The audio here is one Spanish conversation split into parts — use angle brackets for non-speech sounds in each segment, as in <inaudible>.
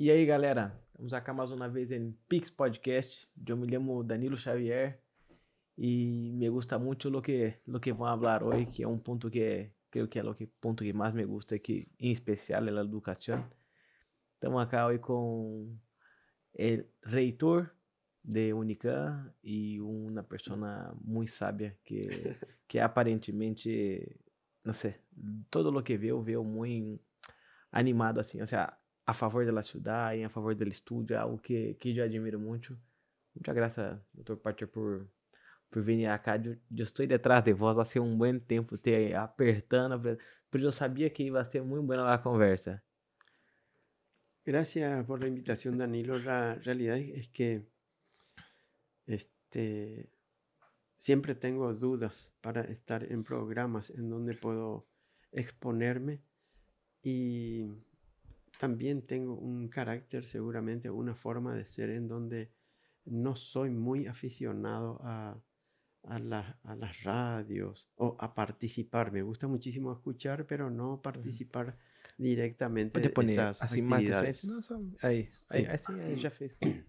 E aí, galera, estamos aqui mais uma vez em Pix Podcast. Eu me chamo Danilo Xavier e me gusta muito lo que lo que vamos falar hoje, que é um ponto que creo que é o que ponto que mais me gusta aqui, em especial é a educação. Estamos aqui hoje com o reitor de Unicam e uma pessoa muito sábia que que aparentemente, não sei, todo lo que viu, viu muito animado assim, ou seja, a favor da cidade, a favor do estudo, é algo que, que eu admiro muito. Muchas graças, doutor Parker, por, por vir cá. Eu, eu estou detrás de vós há um bom tempo, te apertando, porque eu sabia que ia ser muito boa a conversa. Gracias por la invitación, Danilo. La realidad es que este, siempre tengo dudas para estar en programas en donde puedo exponerme y también tengo un carácter, seguramente una forma de ser en donde no soy muy aficionado a, a, las radios o a participar. Me gusta muchísimo escuchar, pero no participar directamente de estas así actividades. Más ahí, ahí, ahí, ya fez. <clears throat>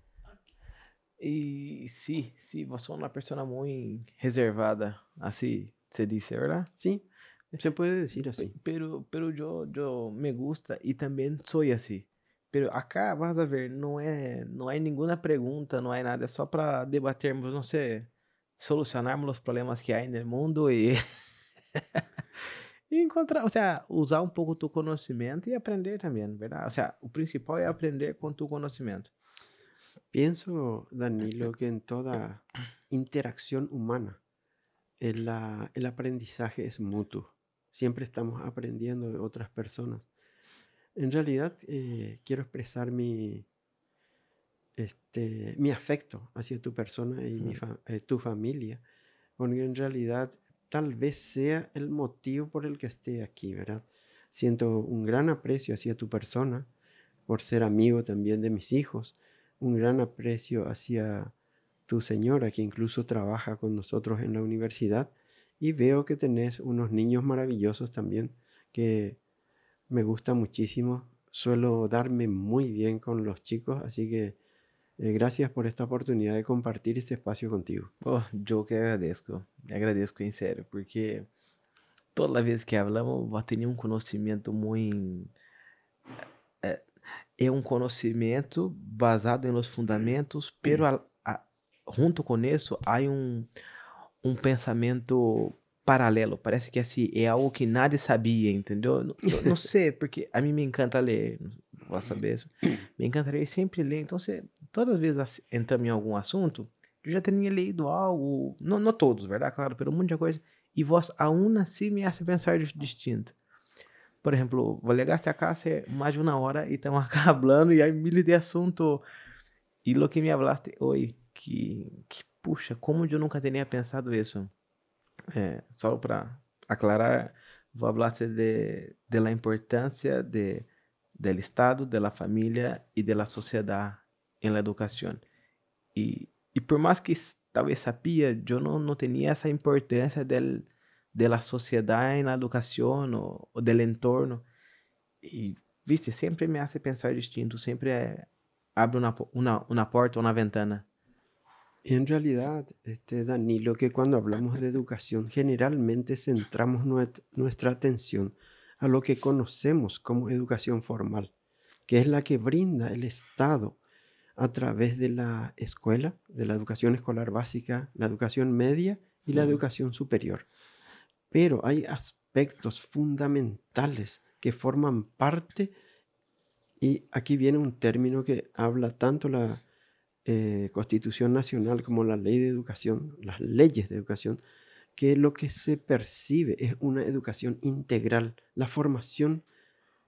Y sí, sí, vos sos una persona muy reservada, así se dice, ¿verdad? Sí, se puede decir así. Pero, pero yo, yo me gusta y también soy así. Pero acá vas a ver, no é, não há nenhuma pergunta, não há nada, é só para debatermos, não sei, solucionarmos os problemas que há no mundo e, e <laughs> encontrar, ou seja, usar um pouco do conhecimento e aprender também, verdade? Ou seja, o principal é aprender com tu conhecimento. Pienso, Danilo, que en toda interacción humana el, la, el aprendizaje es mutuo. Siempre estamos aprendiendo de otras personas. En realidad, eh, quiero expresar mi, este, mi afecto hacia tu persona y mi eh, tu familia, porque en realidad tal vez sea el motivo por el que esté aquí, ¿verdad? Siento un gran aprecio hacia tu persona, por ser amigo también de mis hijos, un gran aprecio hacia tu señora, que incluso trabaja con nosotros en la universidad, y veo que tenés unos niños maravillosos también que me gusta muchísimo. Suelo darme muy bien con los chicos, así que eh, gracias por esta oportunidad de compartir este espacio contigo. Oh, yo que agradezco, agradezco en serio, porque todas las veces que hablamos va a tener un conocimiento muy... É, é um conhecimento baseado em los fundamentos, pero a, a, junto com isso há um um pensamento paralelo. Parece que assim, é algo que nadie sabia, entendeu? Não, não <laughs> sei, porque a mim me encanta ler, vou saber isso. <clears throat> Me encanta ler, sempre ler. Então, você, todas as vezes entramos em algum assunto, eu já tinha lido algo, não, não todos, verdade? Claro, pelo muita coisa. E vós, aún assim, me hace pensar distinto. Por exemplo, vou legaste a casa mais de uma hora e estamos acá <laughs> falando e aí miles de assunto. E lo que me hablaste hoje, que, que puxa, como eu nunca tinha pensado isso. É, só para aclarar, vou falar de, de importância de, del Estado, de la família e de la sociedade la educação. E, e por mais que talvez sabia, eu não, não tinha essa importância del, de la sociedade na educação ou, ou entorno. E, viste, sempre me hace pensar distinto, sempre é, abre uma, uma, uma porta ou uma ventana En realidad, este, Danilo, que cuando hablamos de educación, generalmente centramos nuestra atención a lo que conocemos como educación formal, que es la que brinda el Estado a través de la escuela, de la educación escolar básica, la educación media y la educación superior. Pero hay aspectos fundamentales que forman parte, y aquí viene un término que habla tanto la eh, Constitución Nacional como la ley de educación, las leyes de educación, que lo que se percibe es una educación integral, la formación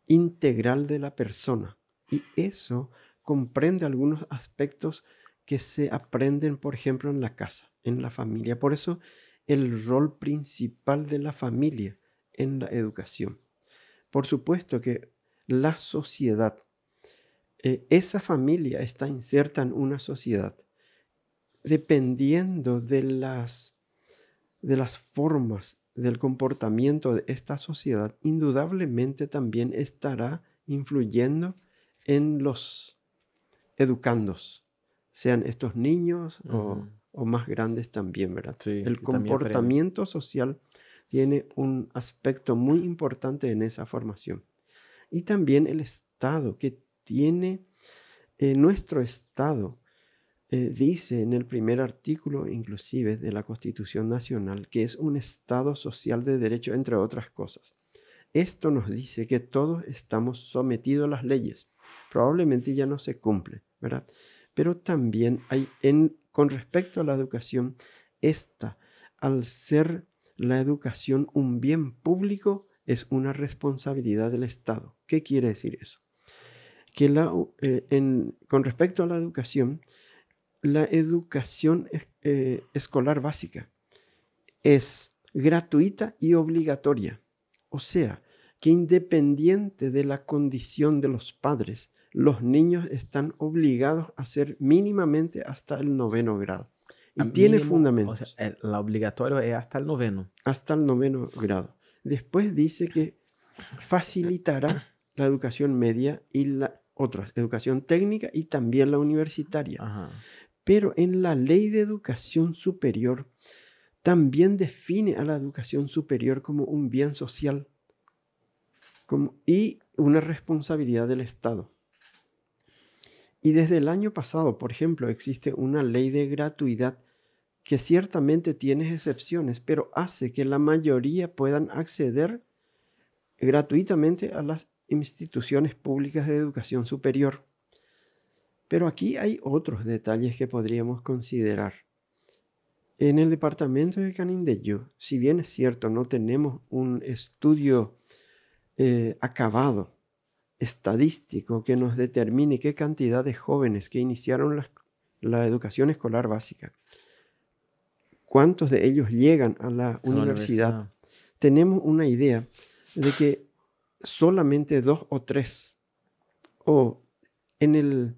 integral de la persona. Y eso comprende algunos aspectos que se aprenden, por ejemplo, en la casa, en la familia. Por eso el rol principal de la familia en la educación. Por supuesto que la sociedad eh, esa familia está inserta en una sociedad dependiendo de las, de las formas del comportamiento de esta sociedad, indudablemente también estará influyendo en los educandos, sean estos niños o, más grandes también, ¿verdad? el comportamiento social tiene un aspecto muy importante en esa formación. Y también el Estado, que tiene nuestro Estado, eh, dice en el primer artículo inclusive de la Constitución Nacional que es un Estado social de derecho, entre otras cosas. Esto nos dice que todos estamos sometidos a las leyes. Probablemente ya no se cumple, ¿verdad? Pero también hay, en, con respecto a la educación, esta, al ser la educación un bien público, es una responsabilidad del Estado. ¿Qué quiere decir eso? Que la, eh, con respecto a la educación, la educación eh, escolar básica es gratuita y obligatoria. O sea, que independiente de la condición de los padres, los niños están obligados a ser mínimamente hasta el noveno grado. Y tiene fundamentos. O sea, la obligatorio es hasta el noveno. Hasta el noveno grado. Después dice que facilitará la educación media y la otras, educación técnica y también la universitaria. Pero en la ley de educación superior también define a la educación superior como un bien social y una responsabilidad del Estado. Y desde el año pasado, por ejemplo, existe una ley de gratuidad que ciertamente tiene excepciones, pero hace que la mayoría puedan acceder gratuitamente a las instituciones públicas de educación superior. Pero aquí hay otros detalles que podríamos considerar. En el departamento de Canindeyú, si bien es cierto, no tenemos un estudio eh, acabado, estadístico, que nos determine qué cantidad de jóvenes que iniciaron la, educación escolar básica, cuántos de ellos llegan a la, universidad, tenemos una idea de que solamente dos o tres, o en el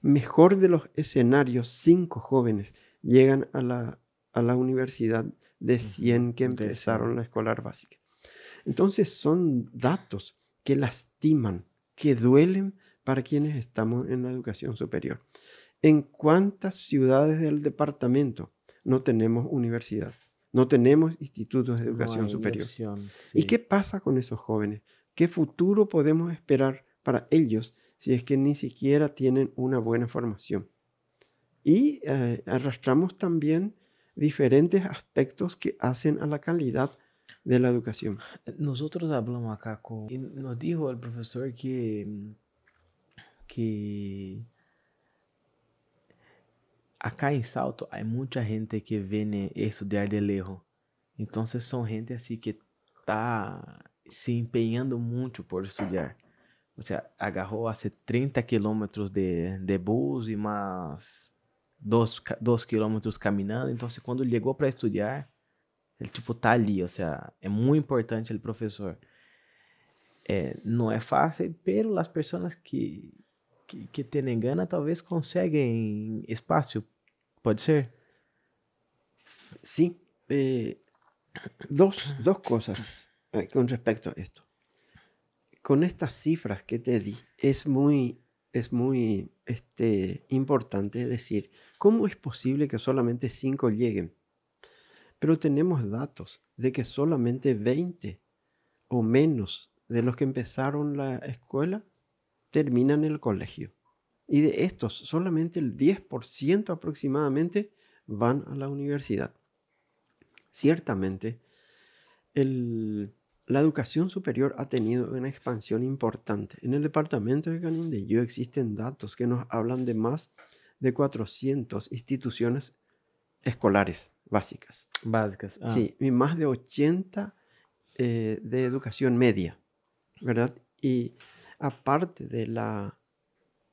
mejor de los escenarios, cinco jóvenes llegan a la, a la universidad de 100 que empezaron la escolar básica. Entonces son datos que lastiman, que duelen para quienes estamos en la educación superior. ¿En cuántas ciudades del departamento no tenemos universidad? No tenemos institutos de educación superior. ¿Y qué pasa con esos jóvenes? ¿Qué futuro podemos esperar para ellos si es que ni siquiera tienen una buena formación? Y eh, arrastramos también diferentes aspectos que hacen a la calidad de la educación. Nosotros hablamos acá con... Y nos dijo el profesor que, que acá en Salto hay mucha gente que viene a estudiar de lejos. Entonces son gente así que está se empeñando mucho por estudiar. O sea, agarró hace 30 kilómetros de, de bus y más 2 kilómetros caminando. Entonces, cuando llegó para estudiar, el tipo tá ali, o sea, é muito importante o professor. É, não é fácil, pero as pessoas que, que, que têm talvez conseguem espaço, pode ser? Sí, eh, dos, dos con respecto a esto. Con estas cifras que te di, es muy, es muy este, importante decir, ¿cómo es posible que solamente cinco lleguen? Pero tenemos datos de que solamente 20 o menos de los que empezaron la escuela terminan el colegio. Y de estos, solamente el 10% aproximadamente van a la universidad. Ciertamente, la educación superior ha tenido una expansión importante. En el departamento de Canindeyú existen datos que nos hablan de más de 400 instituciones escolares básicas. Básicas. Ah. Sí, y más de 80 eh, de educación media, ¿verdad? Y aparte de la,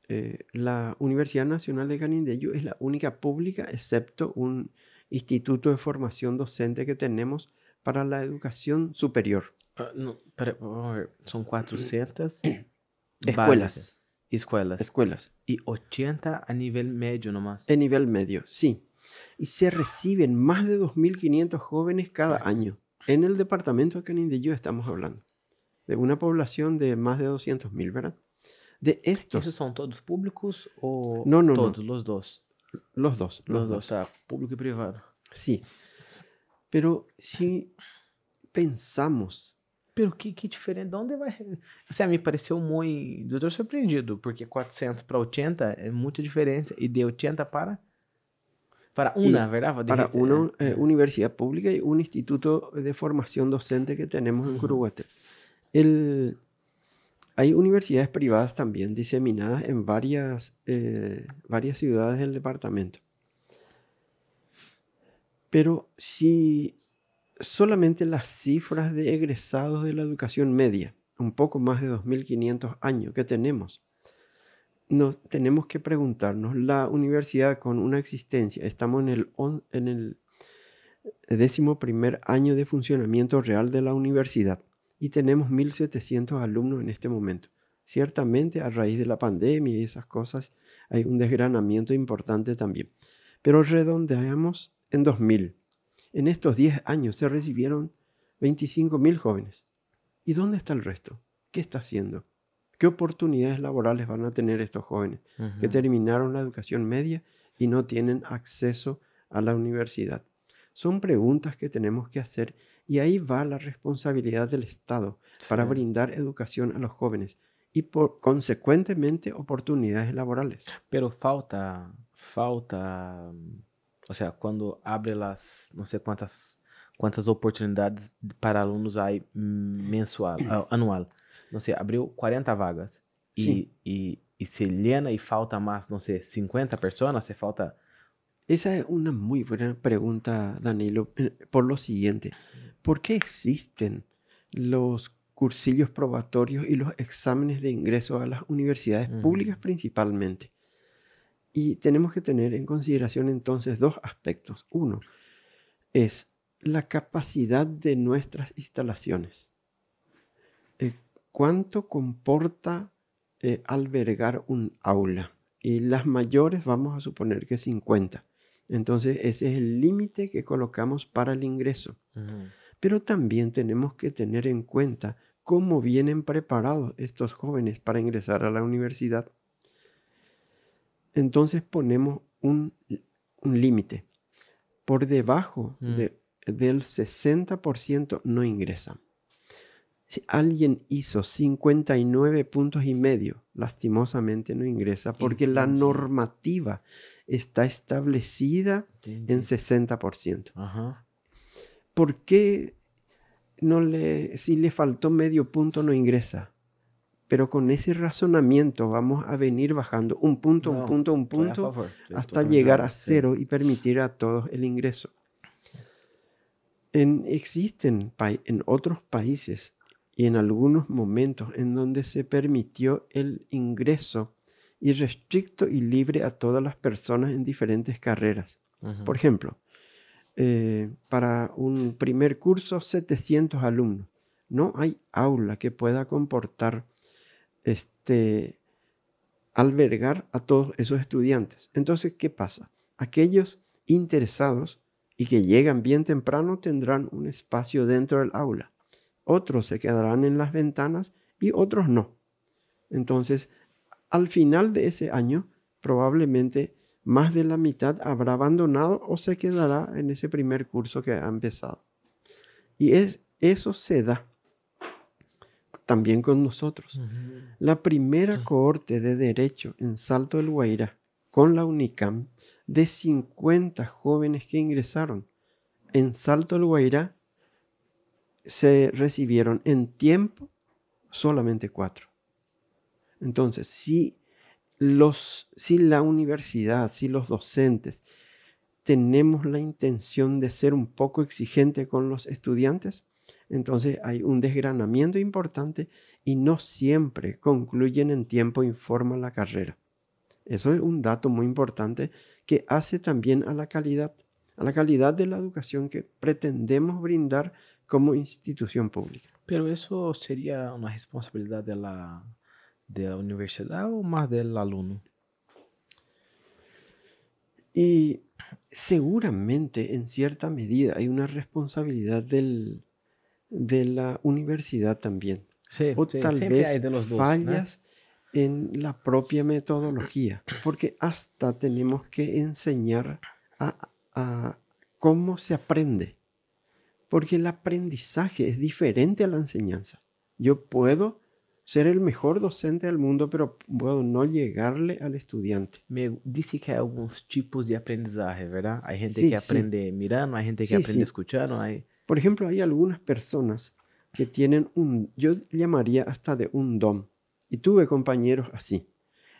eh, la Universidad Nacional de Canindeyú es la única pública, excepto un instituto de formación docente que tenemos para la educación superior. Ah, no, pero, son 400 <clears throat> escuelas. Escuelas. Escuelas. Y 80 a nivel medio nomás. A nivel medio, sí y se reciben más de 2.500 jóvenes cada año. En el departamento de Canindeyú estamos hablando de una población de más de 200.000, ¿verdad? De estos. ¿Esos son todos públicos o No, no, no. todos, los dos? Los dos. Los, dos, o sea, público y privado. Sí. Pero si pensamos, Pero que, que diferente, de onde vai... <laughs> Assim, me pareceu muito... Eu tô surpreendido, porque 400 para 80 é muita diferença, e de 80 para... Para Y una, ¿verdad? para Dijiste, una eh, universidad pública y un instituto de formación docente que tenemos en. Curuguate. El, hay universidades privadas también diseminadas en varias, eh, varias ciudades del departamento. Pero si solamente las cifras de egresados de la educación media, un poco más de 2.500 años que tenemos, nos tenemos que preguntarnos, la universidad con una existencia, estamos en el, on- en el décimo primer año de funcionamiento real de la universidad y tenemos 1.700 alumnos en este momento. Ciertamente a raíz de la pandemia y esas cosas hay un desgranamiento importante también. Pero redondeamos en 2000. En estos 10 años se recibieron 25.000 jóvenes. ¿Y dónde está el resto? ¿Qué está haciendo? ¿Qué oportunidades laborales van a tener estos jóvenes que terminaron la educación media y no tienen acceso a la universidad? Son preguntas que tenemos que hacer y ahí va la responsabilidad del Estado para brindar educación a los jóvenes y por consecuentemente oportunidades laborales. Pero falta, falta, o sea, cuando abre las, no sé cuántas, cuántas oportunidades para alunos hay mm, mensual, ah, anual. No sé, abriu 40 vagas Sí. y, y se llena y falta más, no sé, 50 personas, se falta... Esa es una muy buena pregunta, Danilo, eh, por lo siguiente. ¿Por qué existen los cursillos probatorios y los exámenes de ingreso a las universidades públicas principalmente? Y tenemos que tener en consideración entonces dos aspectos. Uno es la capacidad de nuestras instalaciones. Eh, ¿Cuánto comporta eh, albergar un aula? Y las mayores vamos a suponer que 50. Entonces ese es el límite que colocamos para el ingreso. Pero también tenemos que tener en cuenta cómo vienen preparados estos jóvenes para ingresar a la universidad. Entonces ponemos un, un límite. Por debajo Mm. de- del 60% no ingresan. Si alguien hizo 59 puntos y medio, lastimosamente no ingresa porque la normativa está establecida en 60%. Ajá. ¿Por qué no le, si le faltó medio punto no ingresa? Pero con ese razonamiento vamos a venir bajando un punto, un No, punto, un punto, favor, estoy hasta llegar a acuerdo, sí. cero y permitir a todos el ingreso. En, existen en otros países y en algunos momentos en donde se permitió el ingreso irrestricto y libre a todas las personas en diferentes carreras. Ujú. Por ejemplo, eh, para un primer curso, 700 alumnos. No hay aula que pueda comportar, este, albergar a todos esos estudiantes. Entonces, ¿qué pasa? Aquellos interesados y que llegan bien temprano tendrán un espacio dentro del aula. Otros se quedarán en las ventanas y otros no. Entonces, al final de ese año, probablemente más de la mitad habrá abandonado o se quedará en ese primer curso que ha empezado. Y es, eso se da también con nosotros. La primera cohorte de Derecho en Salto del Guairá con la UNICAM, de 50 jóvenes que ingresaron en Salto del Guairá, se recibieron en tiempo solamente cuatro. Entonces, si, los, si la universidad, si los docentes tenemos la intención de ser un poco exigente con los estudiantes, entonces hay un desgranamiento importante y no siempre concluyen en tiempo y forma la carrera. Eso es un dato muy importante que hace también a la calidad, a la calidad de la educación que pretendemos brindar como institución pública. Pero eso sería una responsabilidad de la, de la universidad o más del alumno? Y seguramente en cierta medida hay una responsabilidad del, de la universidad también. Sí, O sí, tal vez hay de los dos, fallas en la propia metodología, porque hasta tenemos que enseñar a, a cómo se aprende, porque el aprendizaje es diferente a la enseñanza. Yo puedo ser el mejor docente del mundo, pero puedo no llegarle al estudiante. Me dice que hay algunos tipos de aprendizaje, ¿verdad? Hay gente que aprende mirando, hay gente que aprende escuchando. Hay... Por ejemplo, hay algunas personas que tienen un, yo llamaría hasta de un don. Y tuve compañeros así,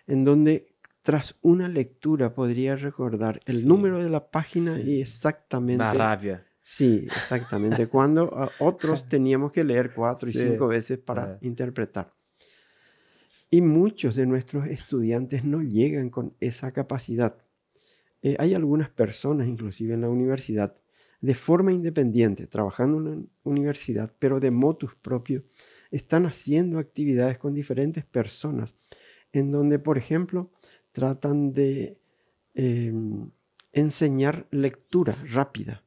en donde tras una lectura podría recordar el número de la página y exactamente... La rabia. Sí, exactamente. Cuando otros <laughs> teníamos que leer cuatro y cinco veces para interpretar. Y muchos de nuestros estudiantes no llegan con esa capacidad. Eh, hay algunas personas, inclusive en la universidad, de forma independiente, trabajando en una universidad, pero de motus propio, están haciendo actividades con diferentes personas, en donde, por ejemplo, tratan de em, enseñar lectura rápida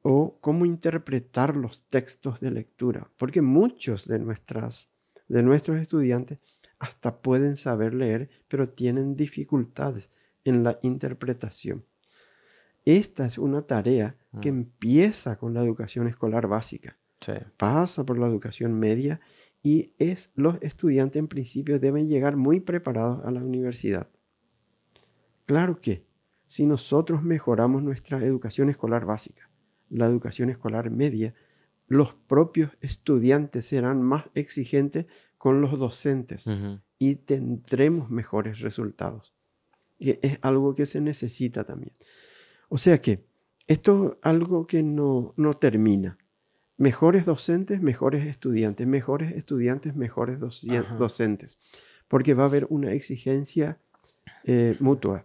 o cómo interpretar los textos de lectura, porque muchos de, nuestras, de nuestros estudiantes hasta pueden saber leer, pero tienen dificultades en la interpretación. Esta es una tarea que mm. empieza con la educación escolar básica, pasa por la educación media y es, los estudiantes en principio deben llegar muy preparados a la universidad. Claro que si nosotros mejoramos nuestra educación escolar básica, la educación escolar media, los propios estudiantes serán más exigentes con los docentes y tendremos mejores resultados. Y es algo que se necesita también. O sea que esto es algo que no, no termina. Mejores docentes, mejores estudiantes, mejores estudiantes, mejores docentes, porque va a haber una exigencia eh, mutua.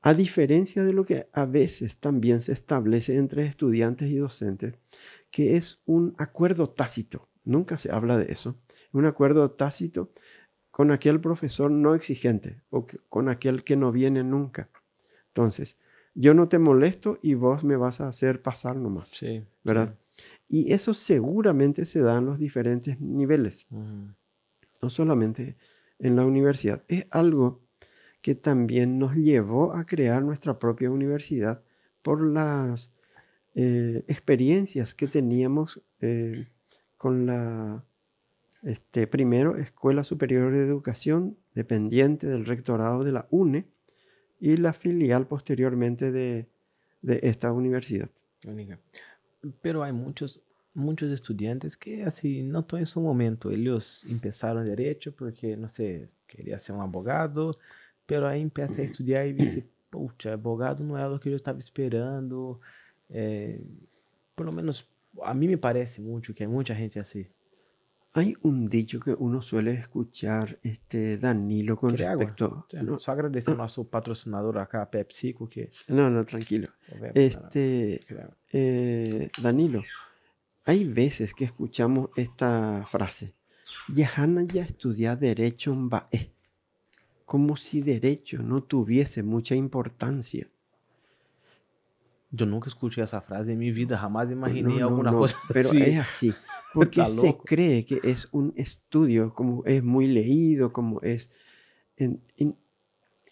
A diferencia de lo que a veces también se establece entre estudiantes y docentes, que es un acuerdo tácito, nunca se habla de eso, un acuerdo tácito con aquel profesor no exigente o con aquel que no viene nunca. Entonces, yo no te molesto y vos me vas a hacer pasar nomás, sí, ¿verdad? Y eso seguramente se da en los diferentes niveles, no solamente en la universidad. Es algo que también nos llevó a crear nuestra propia universidad por las eh, experiencias que teníamos eh, con la, este, primero, Escuela Superior de Educación, dependiente del rectorado de la UNE, y la filial posteriormente de, de esta universidad. Pero hay muchos, muchos estudiantes que así no en su momento. Ellos empezaron derecho porque, no sé, quería ser un abogado, pero aí empieza a estudar e dice, puxa, abogado não é o que eu estava esperando. É, por lo menos a mí me parece mucho que hay mucha gente así. Hay un dicho que uno suele escuchar, este Danilo, con respecto. Sí, no, só agradecer <clears throat> a nosso patrocinador acá, PepsiCo, que. No, no, tranquilo. Este, eh, Danilo, hay veces que escuchamos esta frase. Yahana ya estudia Derecho en Bae como si derecho no tuviese mucha importancia. Yo nunca escuché esa frase en mi vida, jamás imaginé alguna cosa pero es así, porque se cree que es un estudio, como es muy leído, como es,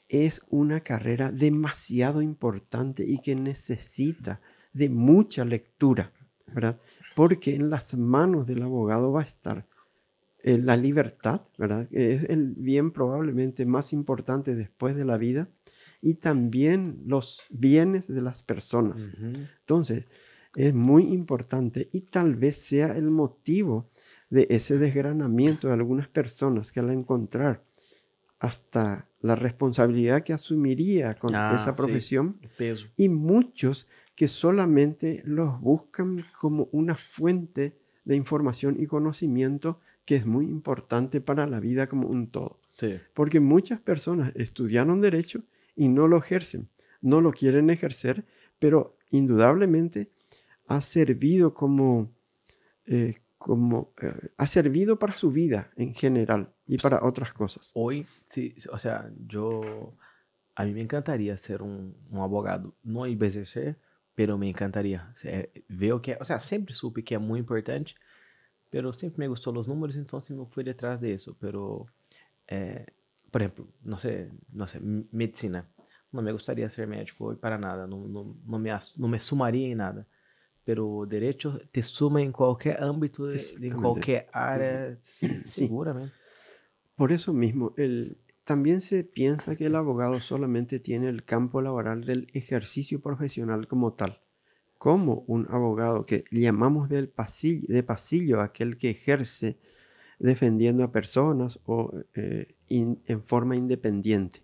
es una carrera demasiado importante y que necesita de mucha lectura, ¿verdad? Porque en las manos del abogado va a estar eh, la libertad, ¿verdad? Es el bien probablemente más importante después de la vida y también los bienes de las personas. Entonces, es muy importante y tal vez sea el motivo de ese desgranamiento de algunas personas que al encontrar hasta la responsabilidad que asumiría con ah, esa profesión y muchos que solamente los buscan como una fuente de información y conocimiento que es muy importante para la vida como un todo. Porque muchas personas estudiaron derecho y no lo ejercen, no lo quieren ejercer, pero indudablemente ha servido como, eh, como eh, ha servido para su vida en general y para otras cosas. Hoy, sí, o sea, yo, a mí me encantaría ser un, abogado, no IBCC, pero me encantaría. veo que, o sea, siempre supe que es muy importante, pero siempre me gustó los números, entonces me fui detrás de eso. Pero eh, por ejemplo, no sé, no sé, medicina. No me gustaría ser médico hoy para nada, no, no, no, me, no me sumaría en nada. Pero derecho te suma en cualquier ámbito, de, en cualquier área, <clears throat> sí. seguramente. Por eso mismo, el, también se piensa que el abogado solamente tiene el campo laboral del ejercicio profesional como tal, como un abogado que llamamos del pasillo, de pasillo aquel que ejerce defendiendo a personas o eh, en forma independiente,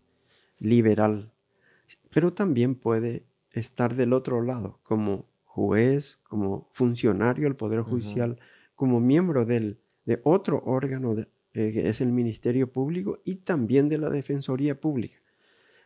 liberal, pero también puede estar del otro lado, como juez, como funcionario del Poder Judicial, como miembro del, de otro órgano eh, que es el Ministerio Público y también de la Defensoría Pública.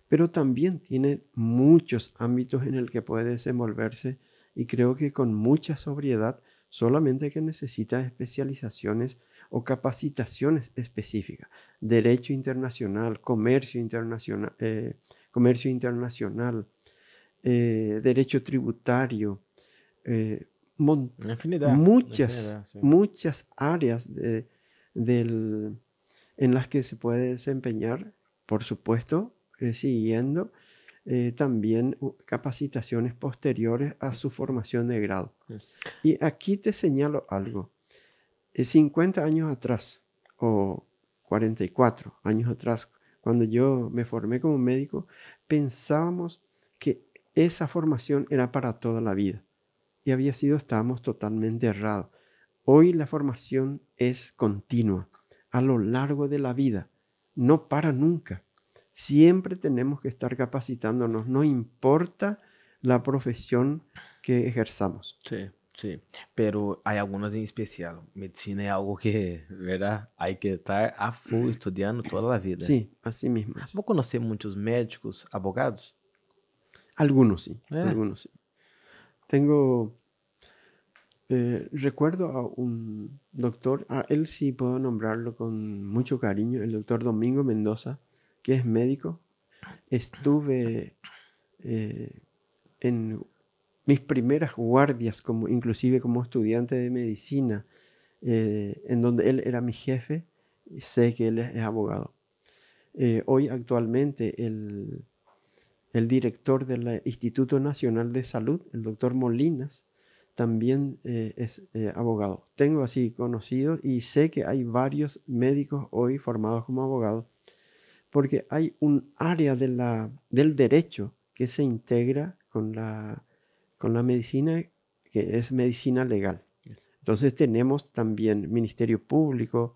Pero también tiene muchos ámbitos en el que puede desenvolverse y creo que con mucha sobriedad, solamente que necesita especializaciones o capacitaciones específicas. Derecho internacional, comercio internacional, eh, comercio internacional, eh, derecho tributario, eh, muchas, muchas áreas del, en las que se puede desempeñar, por supuesto, siguiendo también capacitaciones posteriores a su formación de grado. Y aquí te señalo algo. 50 años atrás, o 44 años atrás, cuando yo me formé como médico, pensábamos que esa formación era para toda la vida. Y había sido, estábamos totalmente errados. Hoy la formación es continua, a lo largo de la vida, no para nunca. Siempre tenemos que estar capacitándonos, no importa la profesión que ejerzamos. Sí. Sí, pero hay algunas en especial. Medicina es algo que, ¿verdad? Hay que estar a full estudiando toda la vida. Sí, así mismo. ¿Vos conocés muchos médicos, abogados? Algunos sí, eh. algunos sí. Tengo, eh, recuerdo a un doctor, a él sí puedo nombrarlo con mucho cariño, el doctor Domingo Mendoza, que es médico. Estuve eh, en mis primeras guardias, como, inclusive como estudiante de medicina, eh, en donde él era mi jefe, sé que él es, abogado. Hoy actualmente el, el, director del Instituto Nacional de Salud, el doctor Molinas, también eh, es abogado. Tengo así conocidos y sé que hay varios médicos hoy formados como abogados, porque hay un área de la, del derecho que se integra con la con la medicina que es medicina legal. Entonces tenemos también Ministerio Público,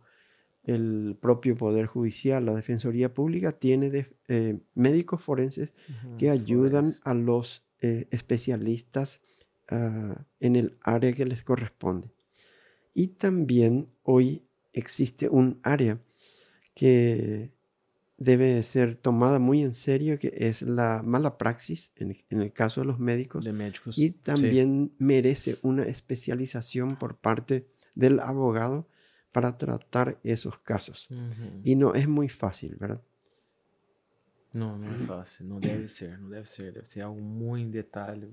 el propio Poder Judicial, la Defensoría Pública tiene eh, médicos forenses que ayudan a los eh, especialistas ah, en el área que les corresponde. Y también hoy existe un área que debe ser tomada muy en serio, que es la mala praxis en, el caso de los médicos. De médicos. Y también merece una especialización por parte del abogado para tratar esos casos. Y no es muy fácil, ¿verdad? No, no es fácil, no debe ser, no debe ser, debe ser algo muy en detalle.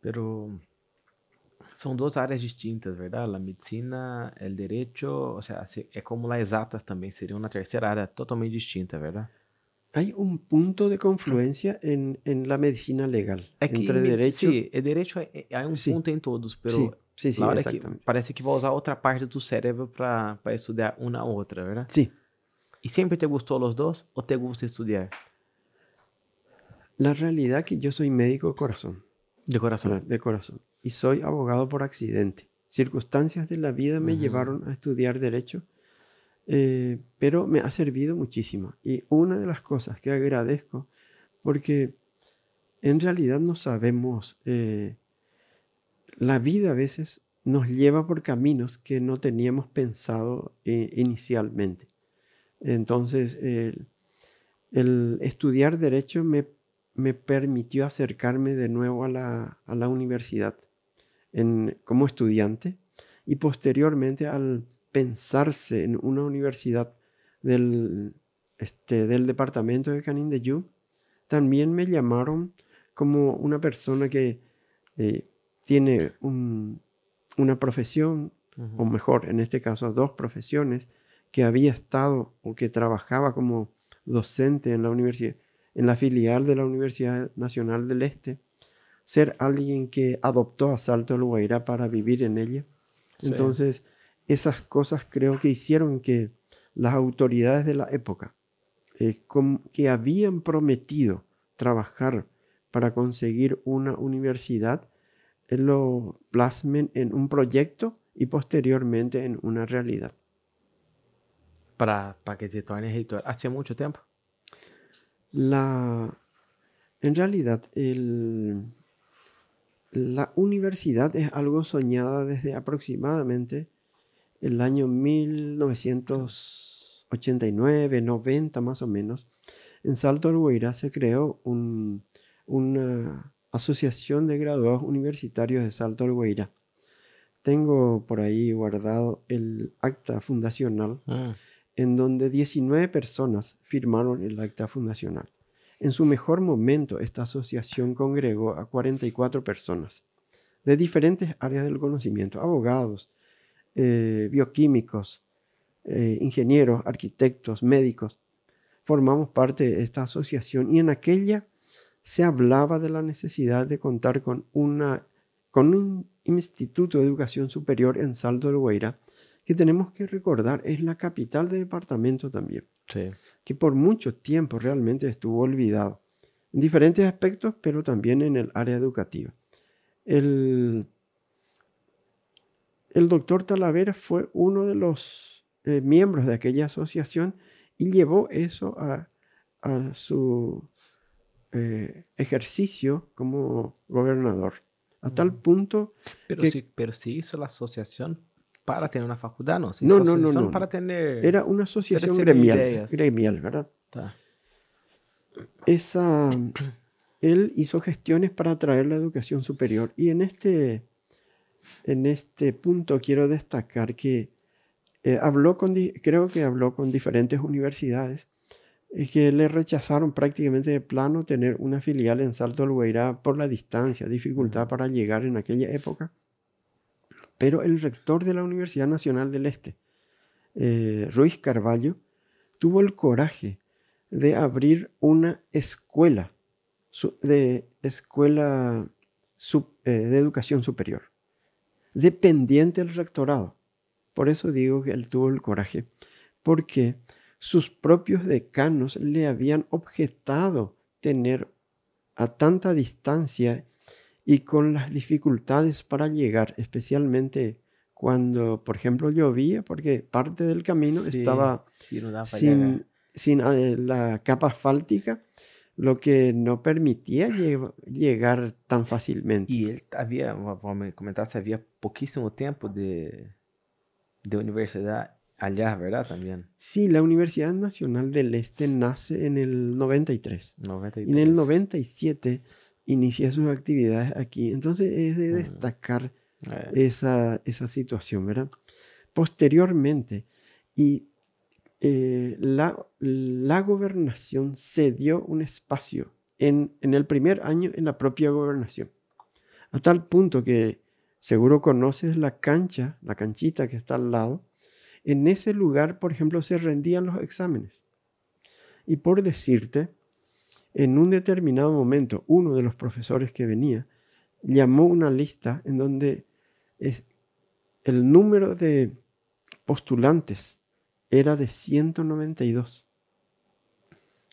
Pero son dos áreas distintas, ¿verdad? La medicina, el derecho, o sea, es como las exatas también, sería una tercera área totalmente distinta, ¿verdad? Hay un punto de confluencia en, en la medicina legal entre derecho. Sí, el derecho hay, un punto en todos, pero sí, sí, sí que parece que usar otra parte de tu cerebro para estudiar una u otra, ¿verdad? Sí. ¿Y siempre te gustó los dos o te gusta estudiar? La realidad es que yo soy médico de corazón. De corazón. De corazón y soy abogado por accidente. Circunstancias de la vida me llevaron a estudiar derecho, eh, pero me ha servido muchísimo. Y una de las cosas que agradezco, porque en realidad no sabemos, eh, la vida a veces nos lleva por caminos que no teníamos pensado eh, inicialmente. Entonces, el estudiar derecho me, me permitió acercarme de nuevo a la, a la universidad como estudiante y posteriormente al pensarse en una universidad del, este, del departamento de Canin de Yu, también me llamaron como una persona que eh, tiene una profesión, o mejor, en este caso dos profesiones, que había estado o que trabajaba como docente en la universidad, en la filial de la Universidad Nacional del Este, ser alguien que adoptó a Salto del Guairá para vivir en ella. Entonces, esas cosas creo que hicieron que las autoridades de la época, eh, que habían prometido trabajar para conseguir una universidad, lo plasmen en un proyecto y posteriormente en una realidad. Para, para que se torne editor. ¿Hace mucho tiempo? La, en realidad, el, la universidad es algo soñada desde aproximadamente el año 1989, 90 más o menos. En Salto del Guairá se creó una asociación de graduados universitarios de Salto del Guairá. Tengo por ahí guardado el acta fundacional ah. en donde 19 personas firmaron el acta fundacional. En su mejor momento, esta asociación congregó a 44 personas de diferentes áreas del conocimiento, abogados, eh, bioquímicos, eh, ingenieros, arquitectos, médicos. Formamos parte de esta asociación y en aquella se hablaba de la necesidad de contar con, una, con un instituto de educación superior en Salto del Guaira, que tenemos que recordar es la capital del departamento también. Sí que por mucho tiempo realmente estuvo olvidado, en diferentes aspectos, pero también en el área educativa. El, el doctor Talavera fue uno de los eh, miembros de aquella asociación y llevó eso a, su eh, ejercicio como gobernador. A tal punto. Pero, sí, pero sí hizo la asociación para tener una facultad, ¿no? no, no, no, no. para tener... Era una asociación gremial, gremial, ¿verdad? Esa, él hizo gestiones para traer la educación superior y en este, en este punto quiero destacar que eh, habló con, creo que habló con diferentes universidades y que le rechazaron prácticamente de plano tener una filial en Salto del Guairá por la distancia, dificultad para llegar en aquella época. Pero el rector de la Universidad Nacional del Este, eh, Ruiz Carballo, tuvo el coraje de abrir una escuela de, escuela eh, de educación superior, dependiente del rectorado. Por eso digo que él tuvo el coraje, porque sus propios decanos le habían objetado tener a tanta distancia y con las dificultades para llegar, especialmente cuando, por ejemplo, llovía, porque parte del camino estaba sin, sin eh, la capa asfáltica, lo que no permitía llegar tan fácilmente. Y él había, como me comentaste, había poquísimo tiempo de, de universidad allá, ¿verdad? También. Sí, la Universidad Nacional del Este nace en el 93. 93. Y en el 97 inicia sus actividades aquí. Entonces es de destacar eh. esa, esa, situación, ¿verdad? Posteriormente, y eh, la, la, gobernación cedió un espacio en, en, el primer año en la propia gobernación, a tal punto que seguro conoces la cancha, la canchita que está al lado, en ese lugar, por ejemplo, se rendían los exámenes. Y por decirte, en un determinado momento, uno de los profesores que venía llamó una lista en donde es, el número de postulantes era de 192.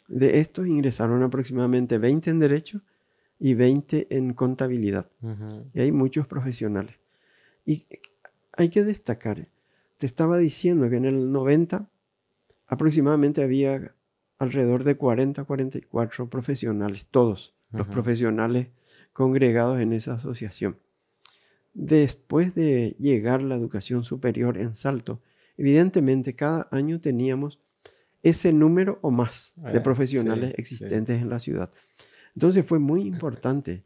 De estos ingresaron aproximadamente 20 en derecho y 20 en contabilidad. Y hay muchos profesionales. Y hay que destacar, te estaba diciendo que en el 90 aproximadamente había alrededor de 40, 44 profesionales, todos los profesionales congregados en esa asociación. Después de llegar la educación superior en Salto, evidentemente cada año teníamos ese número o más de eh, profesionales existentes en la ciudad. Entonces fue muy importante.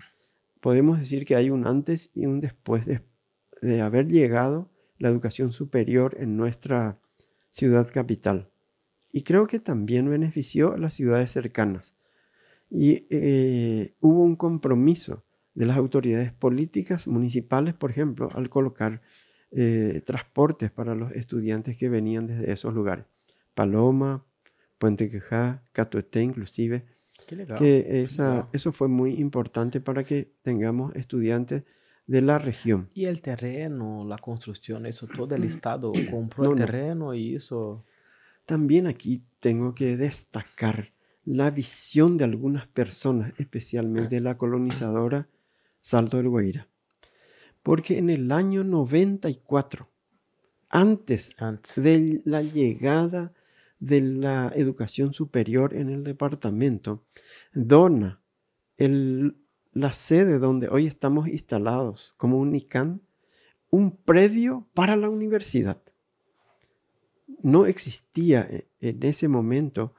Podemos decir que hay un antes y un después de, de haber llegado la educación superior en nuestra ciudad capital y creo que también benefició a las ciudades cercanas. Y eh, hubo un compromiso de las autoridades políticas municipales, por ejemplo, al colocar eh, transportes para los estudiantes que venían desde esos lugares. Paloma, Puente Quejá, Catuete inclusive. que esa, eso fue muy importante para que tengamos estudiantes de la región. Y el terreno, la construcción, eso todo el <clears throat> Estado compró el terreno y eso. También aquí tengo que destacar la visión de algunas personas, especialmente la colonizadora Salto del Guaira. Porque en el año 94, antes, antes. de la llegada de la educación superior en el departamento, dona el, la sede donde hoy estamos instalados como un ICANN, un predio para la universidad. No existía e, en ese momento,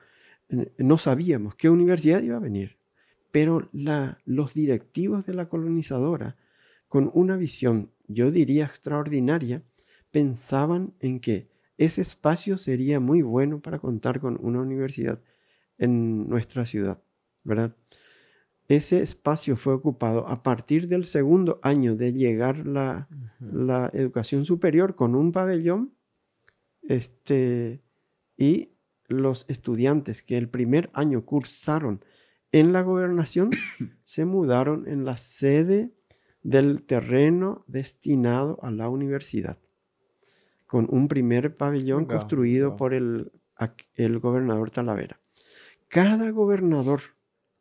no sabíamos qué universidad iba a venir, pero los directivos de la colonizadora, con una visión, yo diría, extraordinaria, pensaban en que ese espacio sería muy bueno para contar con una universidad en nuestra ciudad, ¿verdad? Ese espacio fue ocupado a partir del segundo año de llegar la, la educación superior con un pabellón este, y los estudiantes que el primer año cursaron en la gobernación <coughs> se mudaron en la sede del terreno destinado a la universidad con un primer pabellón construido por el, el gobernador Talavera. Cada gobernador